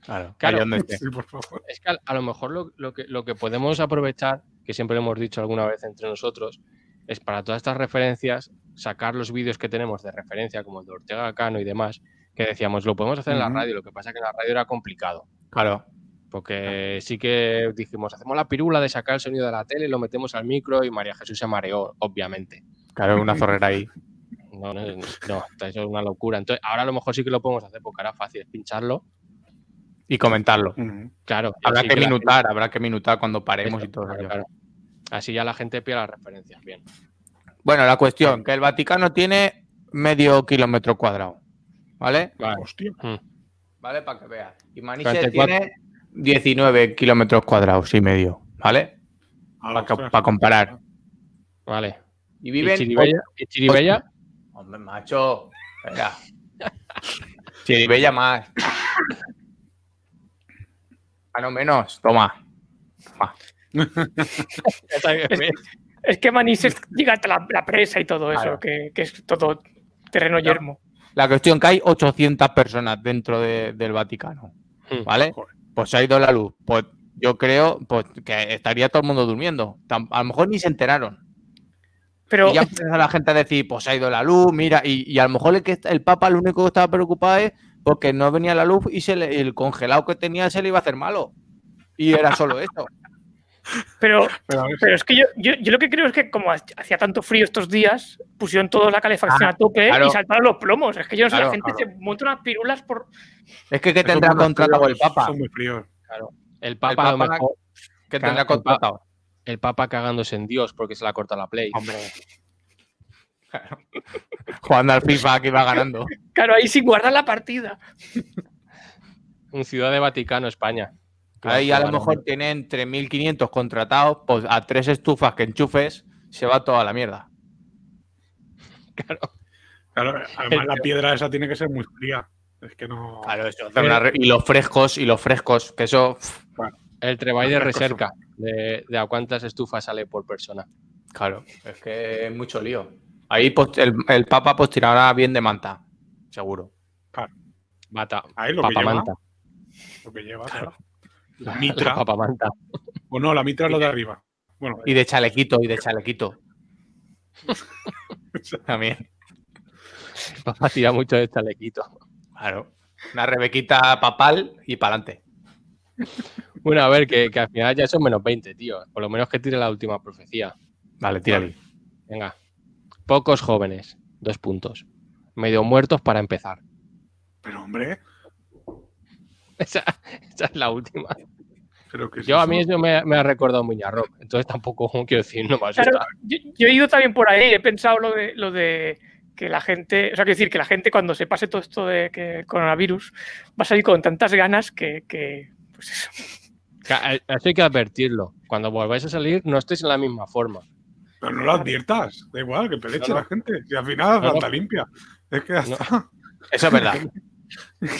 Claro, Claro. ahí donde esté. Sí, por favor. Es que a, a lo mejor lo, lo que, lo que podemos aprovechar, que siempre lo hemos dicho alguna vez entre nosotros, es para todas estas referencias, sacar los vídeos que tenemos de referencia, como el de Ortega Cano y demás, que decíamos, lo podemos hacer en la radio, lo que pasa es que en la radio era complicado. Claro. Porque sí que dijimos, hacemos la pirula de sacar el sonido de la tele, lo metemos al micro y María Jesús se mareó, obviamente. Claro, una zorrera ahí. No, no, no, eso es una locura. Entonces, ahora a lo mejor sí que lo podemos hacer porque ahora fácil es pincharlo. Y comentarlo. Claro. Habrá que la minutar, habrá que minutar cuando paremos y todo. Claro, claro. Así ya la gente pilla las referencias. Bien. Bueno, la cuestión, que el Vaticano tiene medio kilómetro cuadrado. ¿Vale? Vale. Hostia. ¿Vale? Para que veas. Y 44. tiene 19 kilómetros cuadrados y medio. ¿Vale? Ah, Para, comparar. Vale. Y ¿Y viven. Chiribella? ¿Y Chiribella? Hombre, macho. Venga. Chiribella más. Ah, no menos. Toma. Toma. Es que Manises llega hasta la, la presa y todo eso, Claro. que, que es todo terreno yermo. La cuestión que hay 800 personas dentro de- del Vaticano. Hmm. ¿Vale? Pues se ha ido la luz. Pues yo creo pues, que estaría todo el mundo durmiendo. A lo mejor ni se enteraron. Pero Y ya empieza la gente a decir, pues ha ido la luz, mira, y, y a lo mejor el, que, el Papa lo único que estaba preocupado es porque no venía la luz y se le- el congelado que tenía se le iba a hacer malo. Y era solo eso. Pero, Pero es que yo, yo, yo lo que creo es que como ha- hacía tanto frío estos días, pusieron toda la calefacción Ah, a tope claro. y saltaron los plomos. Es que yo no sé, Claro, la gente claro. se monta unas pirulas por. Es que, ¿qué tendrá contratado el Papa? Son muy fríos. El Papa, a lo Papa- mejor, ¿Qué Claro, tendrá el Papa- contratado? el Papa cagándose en Dios porque se le ha cortado la Play. Hombre. Jugando al FIFA que iba ganando. Claro, ahí sin guardar la partida. Un Ciudad de Vaticano, España. Ahí a lo Claro, mejor tienen 3.500 contratados, pues a tres estufas que enchufes se va toda la mierda. Claro. Claro, además la piedra esa tiene que ser muy fría. Es que no. Claro, eso. Y los frescos, y los frescos, que eso, El treball de recerca de, de a cuántas estufas sale por persona. claro, es que es mucho lío. Ahí pues, el, el Papa pues tirará bien de manta, seguro. Bata. Ahí lo que lleva. Papamanta. Lo que lleva, Claro. claro. La mitra. Papamanta. o no, la mitra es lo de arriba. Bueno, Y de chalequito, y de chalequito. También. Papá tira mucho de chalequito. Claro. Una rebequita papal y para adelante. Bueno, a ver, que, que al final ya son menos 20, tío. Por lo menos que tire la última profecía. Vale, tírale. Venga. Pocos jóvenes. Dos puntos. Medio muertos para empezar. pero hombre, Esa, esa es la última. que Yo a mí eso me, me ha recordado Muña Rock. Entonces tampoco quiero decir, no me asusta. Claro, yo, yo he ido también por ahí, he pensado lo de, lo de que la gente, o sea, quiero decir que la gente cuando se pase todo esto de que el coronavirus va a salir con tantas ganas que, que, pues eso. Eso hay que advertirlo. Cuando volváis a salir, no estéis en la misma forma. Pero no lo adviertas. Da igual, que peleche Claro. la gente. Y al final No, no. planta limpia. Es que ya No. está. Eso es verdad.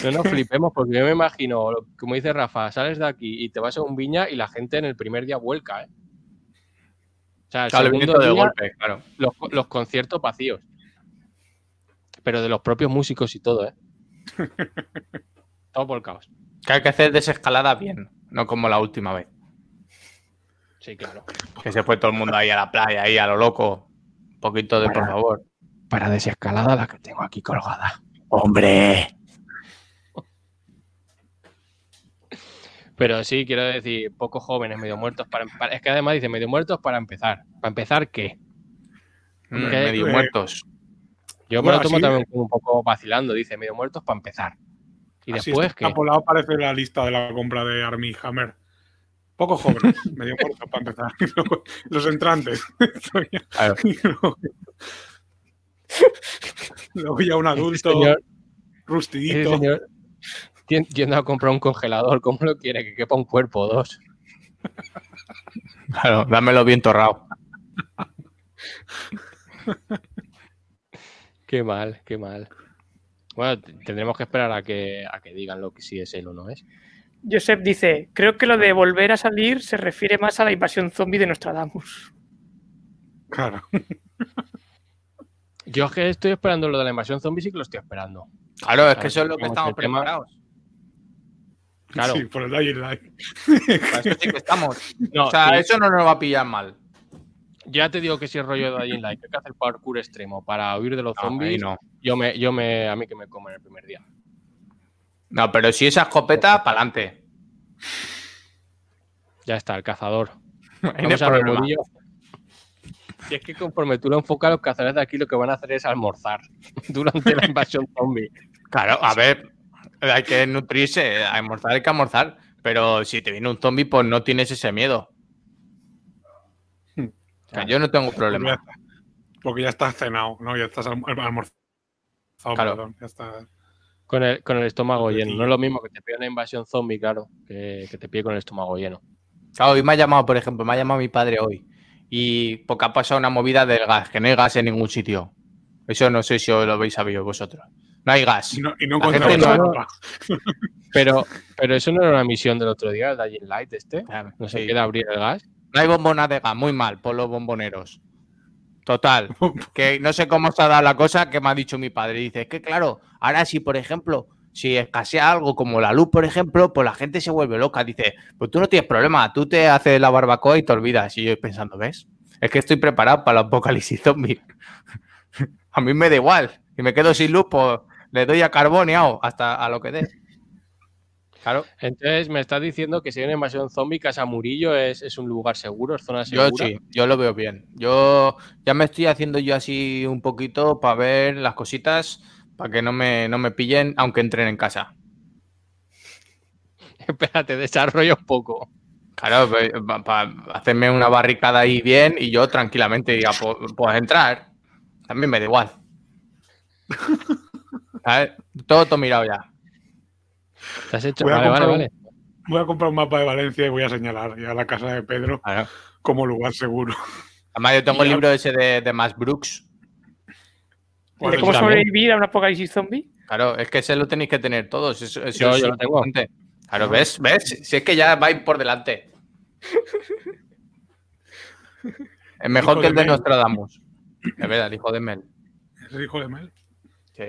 No nos flipemos porque yo me imagino, como dice Rafa, sales de aquí y te vas a un viña y la gente en el primer día vuelca, ¿eh? O sea, el Claro, segundo de golpe, claro. los, los conciertos vacíos. Pero de los propios músicos y todo, ¿eh? todo por caos. Que hay que hacer desescalada bien, no como la última vez. Sí, claro. Que se fue todo el mundo ahí a la playa, ahí a lo loco. Un poquito de, por favor. Para desescalada la que tengo aquí colgada. ¡Hombre! Pero sí, quiero decir, pocos jóvenes medio muertos para empezar. Es que además dice medio muertos para empezar. ¿Para empezar qué? Mm, medio eh, muertos. Yo me lo tomo así- también como un poco vacilando. Dice medio muertos para empezar. Y Así después que. aparece la lista de la compra de Army Hammer. Pocos jóvenes, medio muertos para empezar. Los entrantes. Luego, ya un adulto, señor- rustidito. señor yendo a comprar un congelador, ¿cómo lo quiere? Que quepa un cuerpo o dos. Claro, dámelo bien torrado. Qué mal, qué mal. Bueno, tendremos que esperar a que, a que digan lo que si es él o no es. Josep dice, creo que lo de volver a salir se refiere más a la invasión zombie de Nostradamus. Claro. Yo es que estoy esperando lo de la invasión zombie, sí que lo estoy esperando. Claro, es que eso es lo que estamos preparados. Claro. Sí, por el Dying Light. Para eso sí que estamos. No, O sea, sí, eso no nos va a pillar mal. ya te digo que si es rollo de Dying Light, que hay que hacer parkour extremo para huir de los No, zombies, no. yo me, yo me, a mí que me comen el primer día. No, pero si esa escopeta, para adelante. Ya está, el cazador. Vamos a. Y es que conforme tú lo enfocas, los cazadores de aquí lo que van a hacer es almorzar durante la invasión zombie. Claro, a ver, hay que nutrirse, a almorzar hay que almorzar, pero si te viene un zombie, pues no tienes ese miedo. O sea, yo no tengo problema. porque ya estás cenado, ¿no? Ya estás alm- almorzado. Claro. perdón, ya está. Con el, con el estómago lleno. No es lo mismo que te pille una invasión zombie, claro, que, que te pille con el estómago lleno. Claro, hoy me ha llamado, por ejemplo, me ha llamado mi padre hoy. Y porque ha pasado una movida del gas, que no hay gas en ningún sitio. Eso no sé si os lo habéis sabido vosotros. No hay gas. Y no, y no La gente encontramos no- el mapa. Pero, pero eso no era una misión del otro día, el Dying Light este. Claro, No se sí. queda abrir el gas. No hay bombonas de gas, muy mal por los bomboneros. Total. Que no sé cómo se ha dado la cosa que me ha dicho mi padre. Dice, es que claro, ahora si, por ejemplo, si escasea algo como la luz, por ejemplo, pues la gente se vuelve loca. Dice, pues tú no tienes problema, tú te haces la barbacoa y te olvidas. Y yo pensando, ¿ves? Es que estoy preparado para el apocalipsis zombie. a mí me da igual. Si me quedo sin luz, pues le doy a carbón y ao, hasta a lo que dé. Claro. Entonces me estás diciendo que si hay una invasión zombie, Casa Murillo es, es un lugar seguro, es zona Yo segura. sí, yo lo veo bien. Yo ya me estoy haciendo yo así un poquito para ver las cositas, para que no me, no me pillen, aunque entren en casa. Espérate, desarrolla un poco. Claro, para hacerme una barricada ahí bien y yo tranquilamente diga, pues, pues entrar. También me da igual. ¿Sabes? Todo, todo mirado ya. ¿Te has hecho? Voy a Vale, vale, comprar un- vale. Voy a comprar un mapa de Valencia y voy a señalar ya la casa de Pedro Claro. como lugar seguro. Además, yo tengo el libro ese de, de Max Brooks. ¿De cómo sobrevivir a un apocalipsis zombie? Claro, es que ese lo tenéis que tener todos. Eso, eso Yo- lo tengo. importante. Claro, ¿ves? ¿Ves? Si es que ya vais por delante. Es mejor Hijo que el de de. Nostradamus. Es verdad, el hijo de Mel. ¿Es el hijo de Mel? Sí.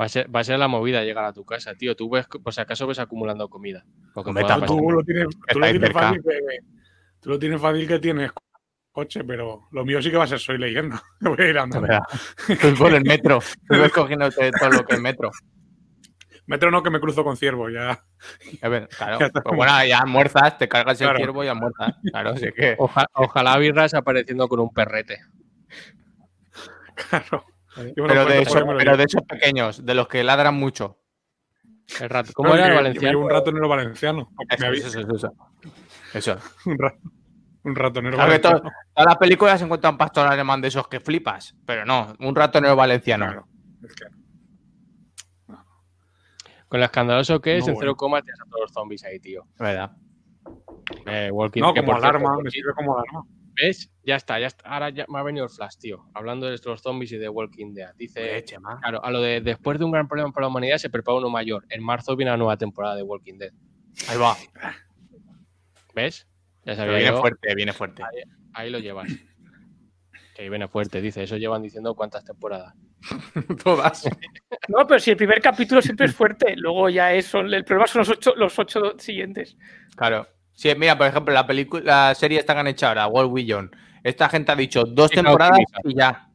Va a, ser, va a ser la movida llegar a tu casa, tío. Tú ves, por si acaso ves acumulando comida. Porque Hombre. Tú lo tienes, tú lo tienes fácil que, tú lo tienes fácil que tienes coche, pero lo mío sí que va a ser soy leyenda. Voy a ir andando. Tú por el metro. Tú ves cogiéndote todo lo que es metro. Metro no que me cruzo con ciervo, ya. Es verdad, claro. Ya. Pues bueno, ya almuerzas, te cargas el Claro. ciervo y almuerzas. Claro, así que. Oja- ojalá Birras apareciendo con un perrete. Claro. Pero de, esos, pero de esos pequeños, de los que ladran mucho. El rato. ¿Cómo no, era el valenciano? me Un ratonero valenciano. Me Eso, había- eso, eso, eso. Eso. un, ra- un ratonero Claro que valenciano. todo- todas las películas se encuentran un pastor alemán de esos que flipas, pero no, un ratonero valenciano. Claro. Es que- Con lo escandaloso que es, No, en cero bueno. coma tienes a todos los zombies ahí, tío. Verdad. Eh, Walking- No, que como por cierto, alarma, me sirve como alarma. ¿Ves? Ya está, ya está. Ahora ya me ha venido el flash, tío. Hablando de estos zombies y de Walking Dead. Dice, claro, a lo de después de un gran problema para la humanidad se prepara uno mayor. En marzo viene la nueva temporada de Walking Dead. Ahí va. ¿Ves? Ya Pero sabía viene yo. fuerte, viene fuerte. Ahí lo llevas. Que viene fuerte, dice. Eso llevan diciendo cuántas temporadas. Todas. No, pero si el primer capítulo siempre es fuerte, luego ya es, son- el problema son los ocho, los ocho siguientes. Claro. Sí, mira, por ejemplo, la película, la serie esta que han hecho ahora, World William. Esta gente ha dicho dos Sí, temporadas y ya.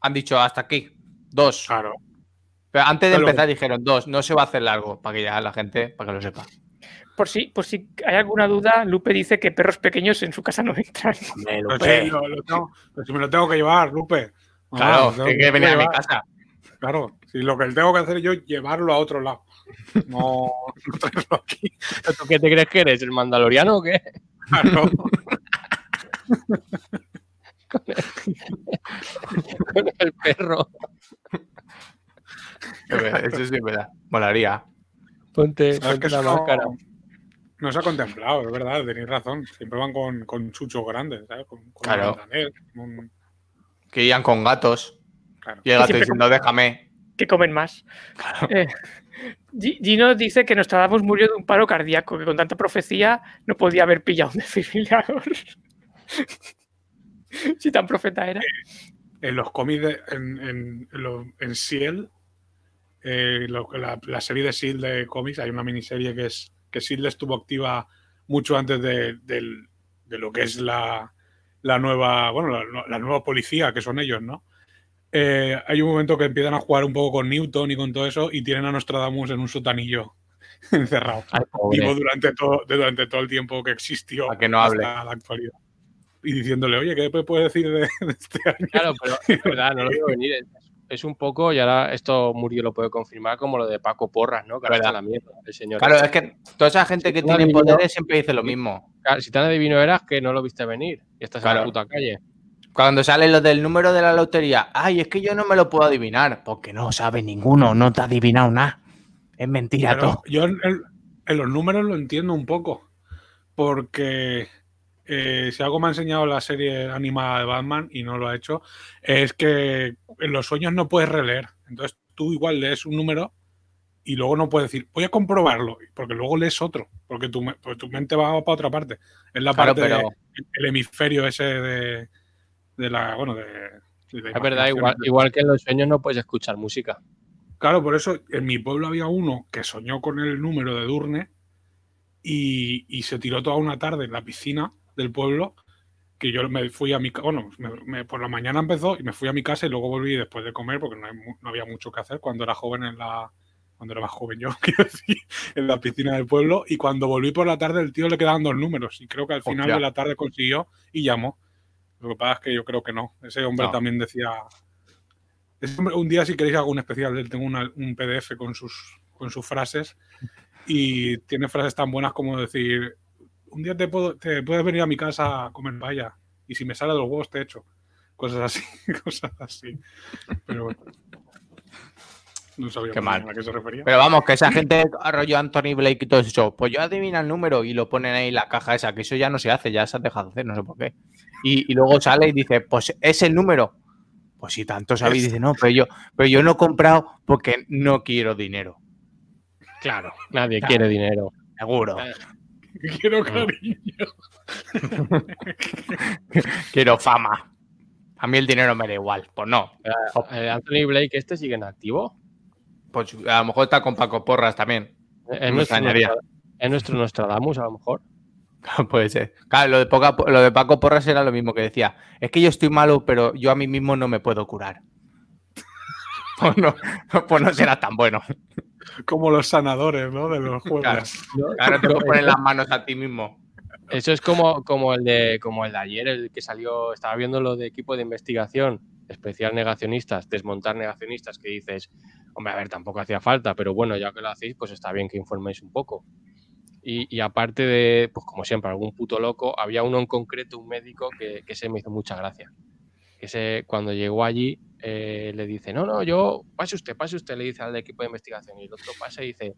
Han dicho hasta aquí. Dos. Claro. Pero antes de Pero- empezar dijeron dos, no se va a hacer largo, para que ya la gente, para que lo sepa. Por si, por si hay alguna duda, Lupe dice que perros pequeños en su casa no entran. Pero sí, lo- lo tengo- pero si me lo tengo que llevar, Lupe. Ah, Claro, hay que venir a mi casa. Claro, si lo que tengo que hacer yo es llevarlo a otro lado. No, no traerlo aquí. ¿Tú qué te crees que eres? ¿El mandaloriano o qué? Claro. Con el perro. Eso sí es verdad. Molaría. Ponte, la no, máscara. no se ha contemplado, es verdad, tenéis razón. Siempre van con, con chuchos grandes, ¿sabes? Con, con Claro. un- Que irían con gatos. claro. Y el gato diciendo, déjame. que comen más. Eh, Gi- Gino dice que Nostradamus murió de un paro cardíaco, que con tanta profecía no podía haber pillado un desfibrilador. si tan profeta era. En los cómics, de- en, en, en, Seal, eh, la, la serie de Seal de cómics, hay una miniserie que es que Seal estuvo activa mucho antes de, del- de lo que es la, la nueva, bueno, la nueva policía, que son ellos, ¿no? Eh, hay un momento que empiezan a jugar un poco con Newton y con todo eso y tienen a Nostradamus en un sotanillo encerrado. Ay. Vivo durante todo, durante todo el tiempo que existió A que no hable. hasta la actualidad. Y diciéndole, oye, ¿qué puedes decir de, de este año? Claro, pero es verdad, no lo veo venir. Es, es un poco, y ahora esto Murillo lo puede confirmar, como lo de Paco Porras, ¿no? Que ahora está en la mierda, el señor. Claro, es que toda esa gente que Si no tiene poderes siempre dice lo mismo. Claro, Si tan adivino eras que no lo viste venir y estás en la puta calle. Cuando sale lo del número de la lotería, ay, es que yo no me lo puedo adivinar. Porque no sabe ninguno, no te ha adivinado nada. Es mentira Pero todo. yo en, los números lo entiendo un poco. Porque eh, si algo me ha enseñado la serie animada de Batman, y no lo ha hecho, es que en los sueños no puedes releer. Entonces tú igual lees un número y luego no puedes decir, voy a comprobarlo, porque luego lees otro, porque tu, pues tu mente va para otra parte. Es la Claro, parte del hemisferio ese de, de la, bueno, de... de la Es verdad, igual, igual que en los sueños no puedes escuchar música. Claro, por eso en mi pueblo había uno que soñó con el número de Durne y, y se tiró toda una tarde en la piscina del pueblo que yo me fui a mi casa, bueno, me- me- por la mañana empezó y me fui a mi casa y luego volví después de comer porque no, hay no había mucho que hacer cuando era joven en la, cuando era más joven yo, quiero decir, en la piscina del pueblo y cuando volví por la tarde el tío le quedaban dos números y creo que al final Hostia. de la tarde consiguió y llamó. Lo que pasa es que yo creo que no. Ese hombre No. también decía... ese hombre- un día si queréis un especial, tengo una- un PDF con sus, con sus frases y tiene frases tan buenas como decir, un día te, puedo, te puedes venir a mi casa a comer paella y si me sale de los huevos te echo. Cosas así, cosas así. Pero bueno. No sabía Qué mal. a qué se refería. Pero vamos, que esa gente rollo Anthony Blake y todo eso, pues yo adivina el número y lo ponen ahí en la caja esa, que eso ya no se hace, ya se ha dejado de hacer, no sé por qué. Y, y luego sale y dice, pues es el número. Pues si tanto sabéis, dice, no, pero yo, pero yo no he comprado porque no quiero dinero. Claro, nadie quiere dinero. Seguro. Quiero cariño. Quiero fama. A mí el dinero me da igual. Pues no. Eh, Anthony Blake, ¿este sigue en activo? Pues a lo mejor está con Paco Porras también. Es Me nuestro, es nuestro Nostradamus, a lo mejor. Puede ser. Claro, lo de, Poca- lo de Paco Porras era lo mismo que decía. Es que yo estoy malo, pero yo a mí mismo no me puedo curar. pues, no, pues no será tan bueno. Como los sanadores, ¿no? De los juegos. Claro. Claro, te poner las manos a ti mismo. Eso es como, como, el de, como el de ayer, el que salió, estaba viendo lo de equipo de investigación, especial negacionistas, desmontar negacionistas, que dices, hombre, a ver, tampoco hacía falta, pero bueno, ya que lo hacéis, pues está bien que informéis un poco. Y, y aparte de, pues como siempre, algún puto loco, había uno en concreto, un médico, que, que se me hizo mucha gracia. Que se, cuando llegó allí, eh, le dice, no, no, yo, pase usted, pase usted, le dice al equipo de investigación. Y el otro pasa y dice,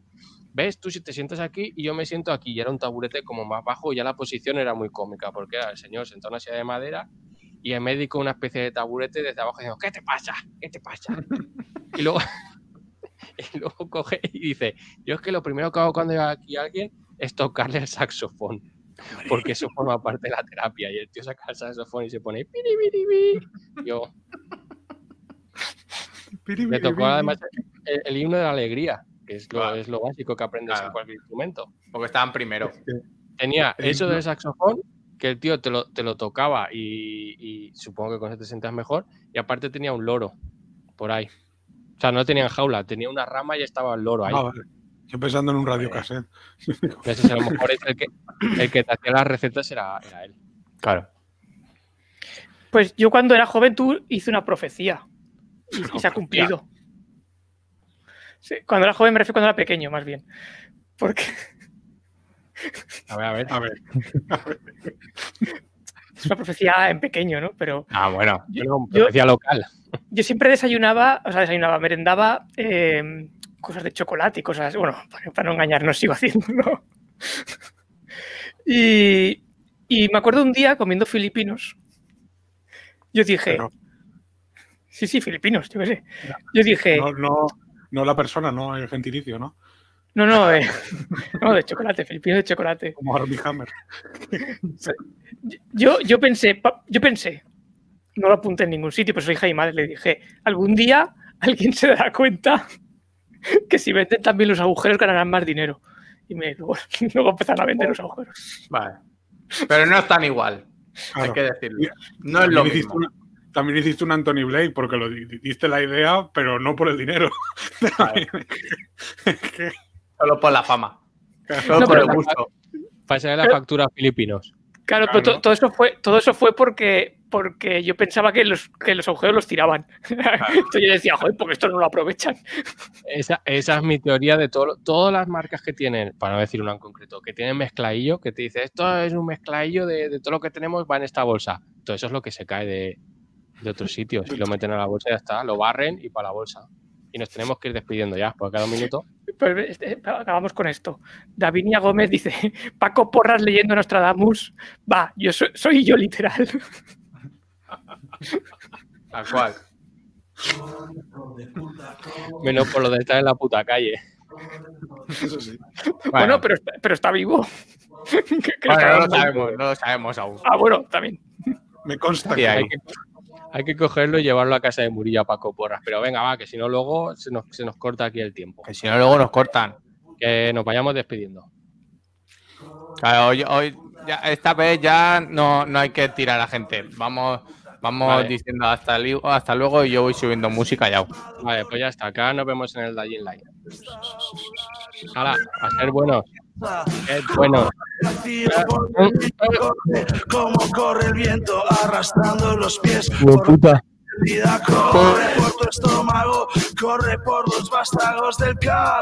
ves, tú si te sientas aquí y yo me siento aquí. Y era un taburete como más bajo y ya la posición era muy cómica, porque era el señor sentado en una silla de madera y el médico una especie de taburete desde abajo diciendo, ¿qué te pasa? ¿Qué te pasa? y luego, y luego coge y dice, yo es que lo primero que hago cuando llega aquí alguien es tocarle el saxofón. Porque eso forma parte de la terapia. Y el tío saca el saxofón y se pone. "Piri, piri, piri". Yo me tocó además el, el himno de la alegría, que es lo, Claro. es lo básico que aprendes Claro. en cualquier instrumento. Porque estaban primero. Tenía eso del saxofón, que el tío te lo, te lo tocaba y, y supongo que con eso te sentías mejor. Y aparte tenía un loro por ahí. O sea, no tenía en jaula, tenía una rama y estaba el loro ahí. Ah, vale. Yo pensando en un radiocassette. Entonces, a lo mejor es el que, el que te hacía las recetas era, era él. Claro. Pues yo cuando era joven tú hice una profecía y, y se ha cumplido. Sí, cuando era joven me refiero cuando era pequeño, más bien. Porque A ver, a ver. A ver, es una profecía en pequeño, ¿no? Pero Ah, bueno. yo, Bueno, yo- profecía local. yo siempre desayunaba, o sea, desayunaba, merendaba eh, cosas de chocolate y cosas. Bueno, para, para no engañarnos, sigo haciéndolo. y, y me acuerdo un día comiendo filipinos. Yo dije, Pero- sí, sí, filipinos, yo qué sé. Yo dije, no, no, no la persona, no el gentilicio, ¿no? no, no, eh, no, de chocolate, filipinos de chocolate. Como Armie Hammer. Yo, yo pensé, yo pensé, no lo apunté en ningún sitio, pues soy hija y madre, le dije, algún día alguien se dará cuenta que si venden también los agujeros ganarán más dinero. Y me, luego, luego empezaron a vender los agujeros. Vale. Pero no es tan igual. Hay que decirlo. No es lo También hiciste mismo. una- también hiciste un Anthony Blake porque lo di- diste la idea, pero no por el dinero. Solo por la fama. Solo No, por el gusto. Pasaré la factura a filipinos. Claro, pero Claro. to- todo eso fue, todo eso fue porque, porque yo pensaba que los, que los agujeros los tiraban. Entonces yo decía, joder, porque esto no lo aprovechan. Esa, esa es mi teoría de todo, todas las marcas que tienen, para no decir una en concreto, que tienen mezcladillo, que te dice esto es un mezcladillo de, de todo lo que tenemos, va en esta bolsa. Todo eso es lo que se cae de, de otros sitios. Y lo meten a la bolsa ya está, lo barren y para la bolsa. Y nos tenemos que ir despidiendo ya, porque cada minuto. Pues, este, acabamos con esto. Davinia Gómez dice, Paco Porras leyendo Nostradamus. Va, yo soy, soy yo literal. Tal cual. Menos por lo de estar en la puta calle. Eso sí. Bueno, pero, está- pero está vivo. Bueno, no lo sabemos, no lo sabemos aún. Ah, bueno, también. Me consta Sí, que. Hay que, hay que cogerlo y llevarlo a casa de Murillo a Paco Porras. Pero venga, va, que si no luego se nos, se nos corta aquí el tiempo. Que si no, luego nos cortan. Que nos vayamos despidiendo. Claro, hoy, hoy ya, esta vez ya no, no hay que tirar a la gente. Vamos, vamos Vale. diciendo hasta, hasta luego y yo voy subiendo música ya. Vale, pues ya está. Acá nos vemos en el Dying Light. Hala, a ser buenos. Sed buenos. Como corre el viento arrastrando los pies. puta. Vida corre por tu estómago, corre por los vástagos del cap.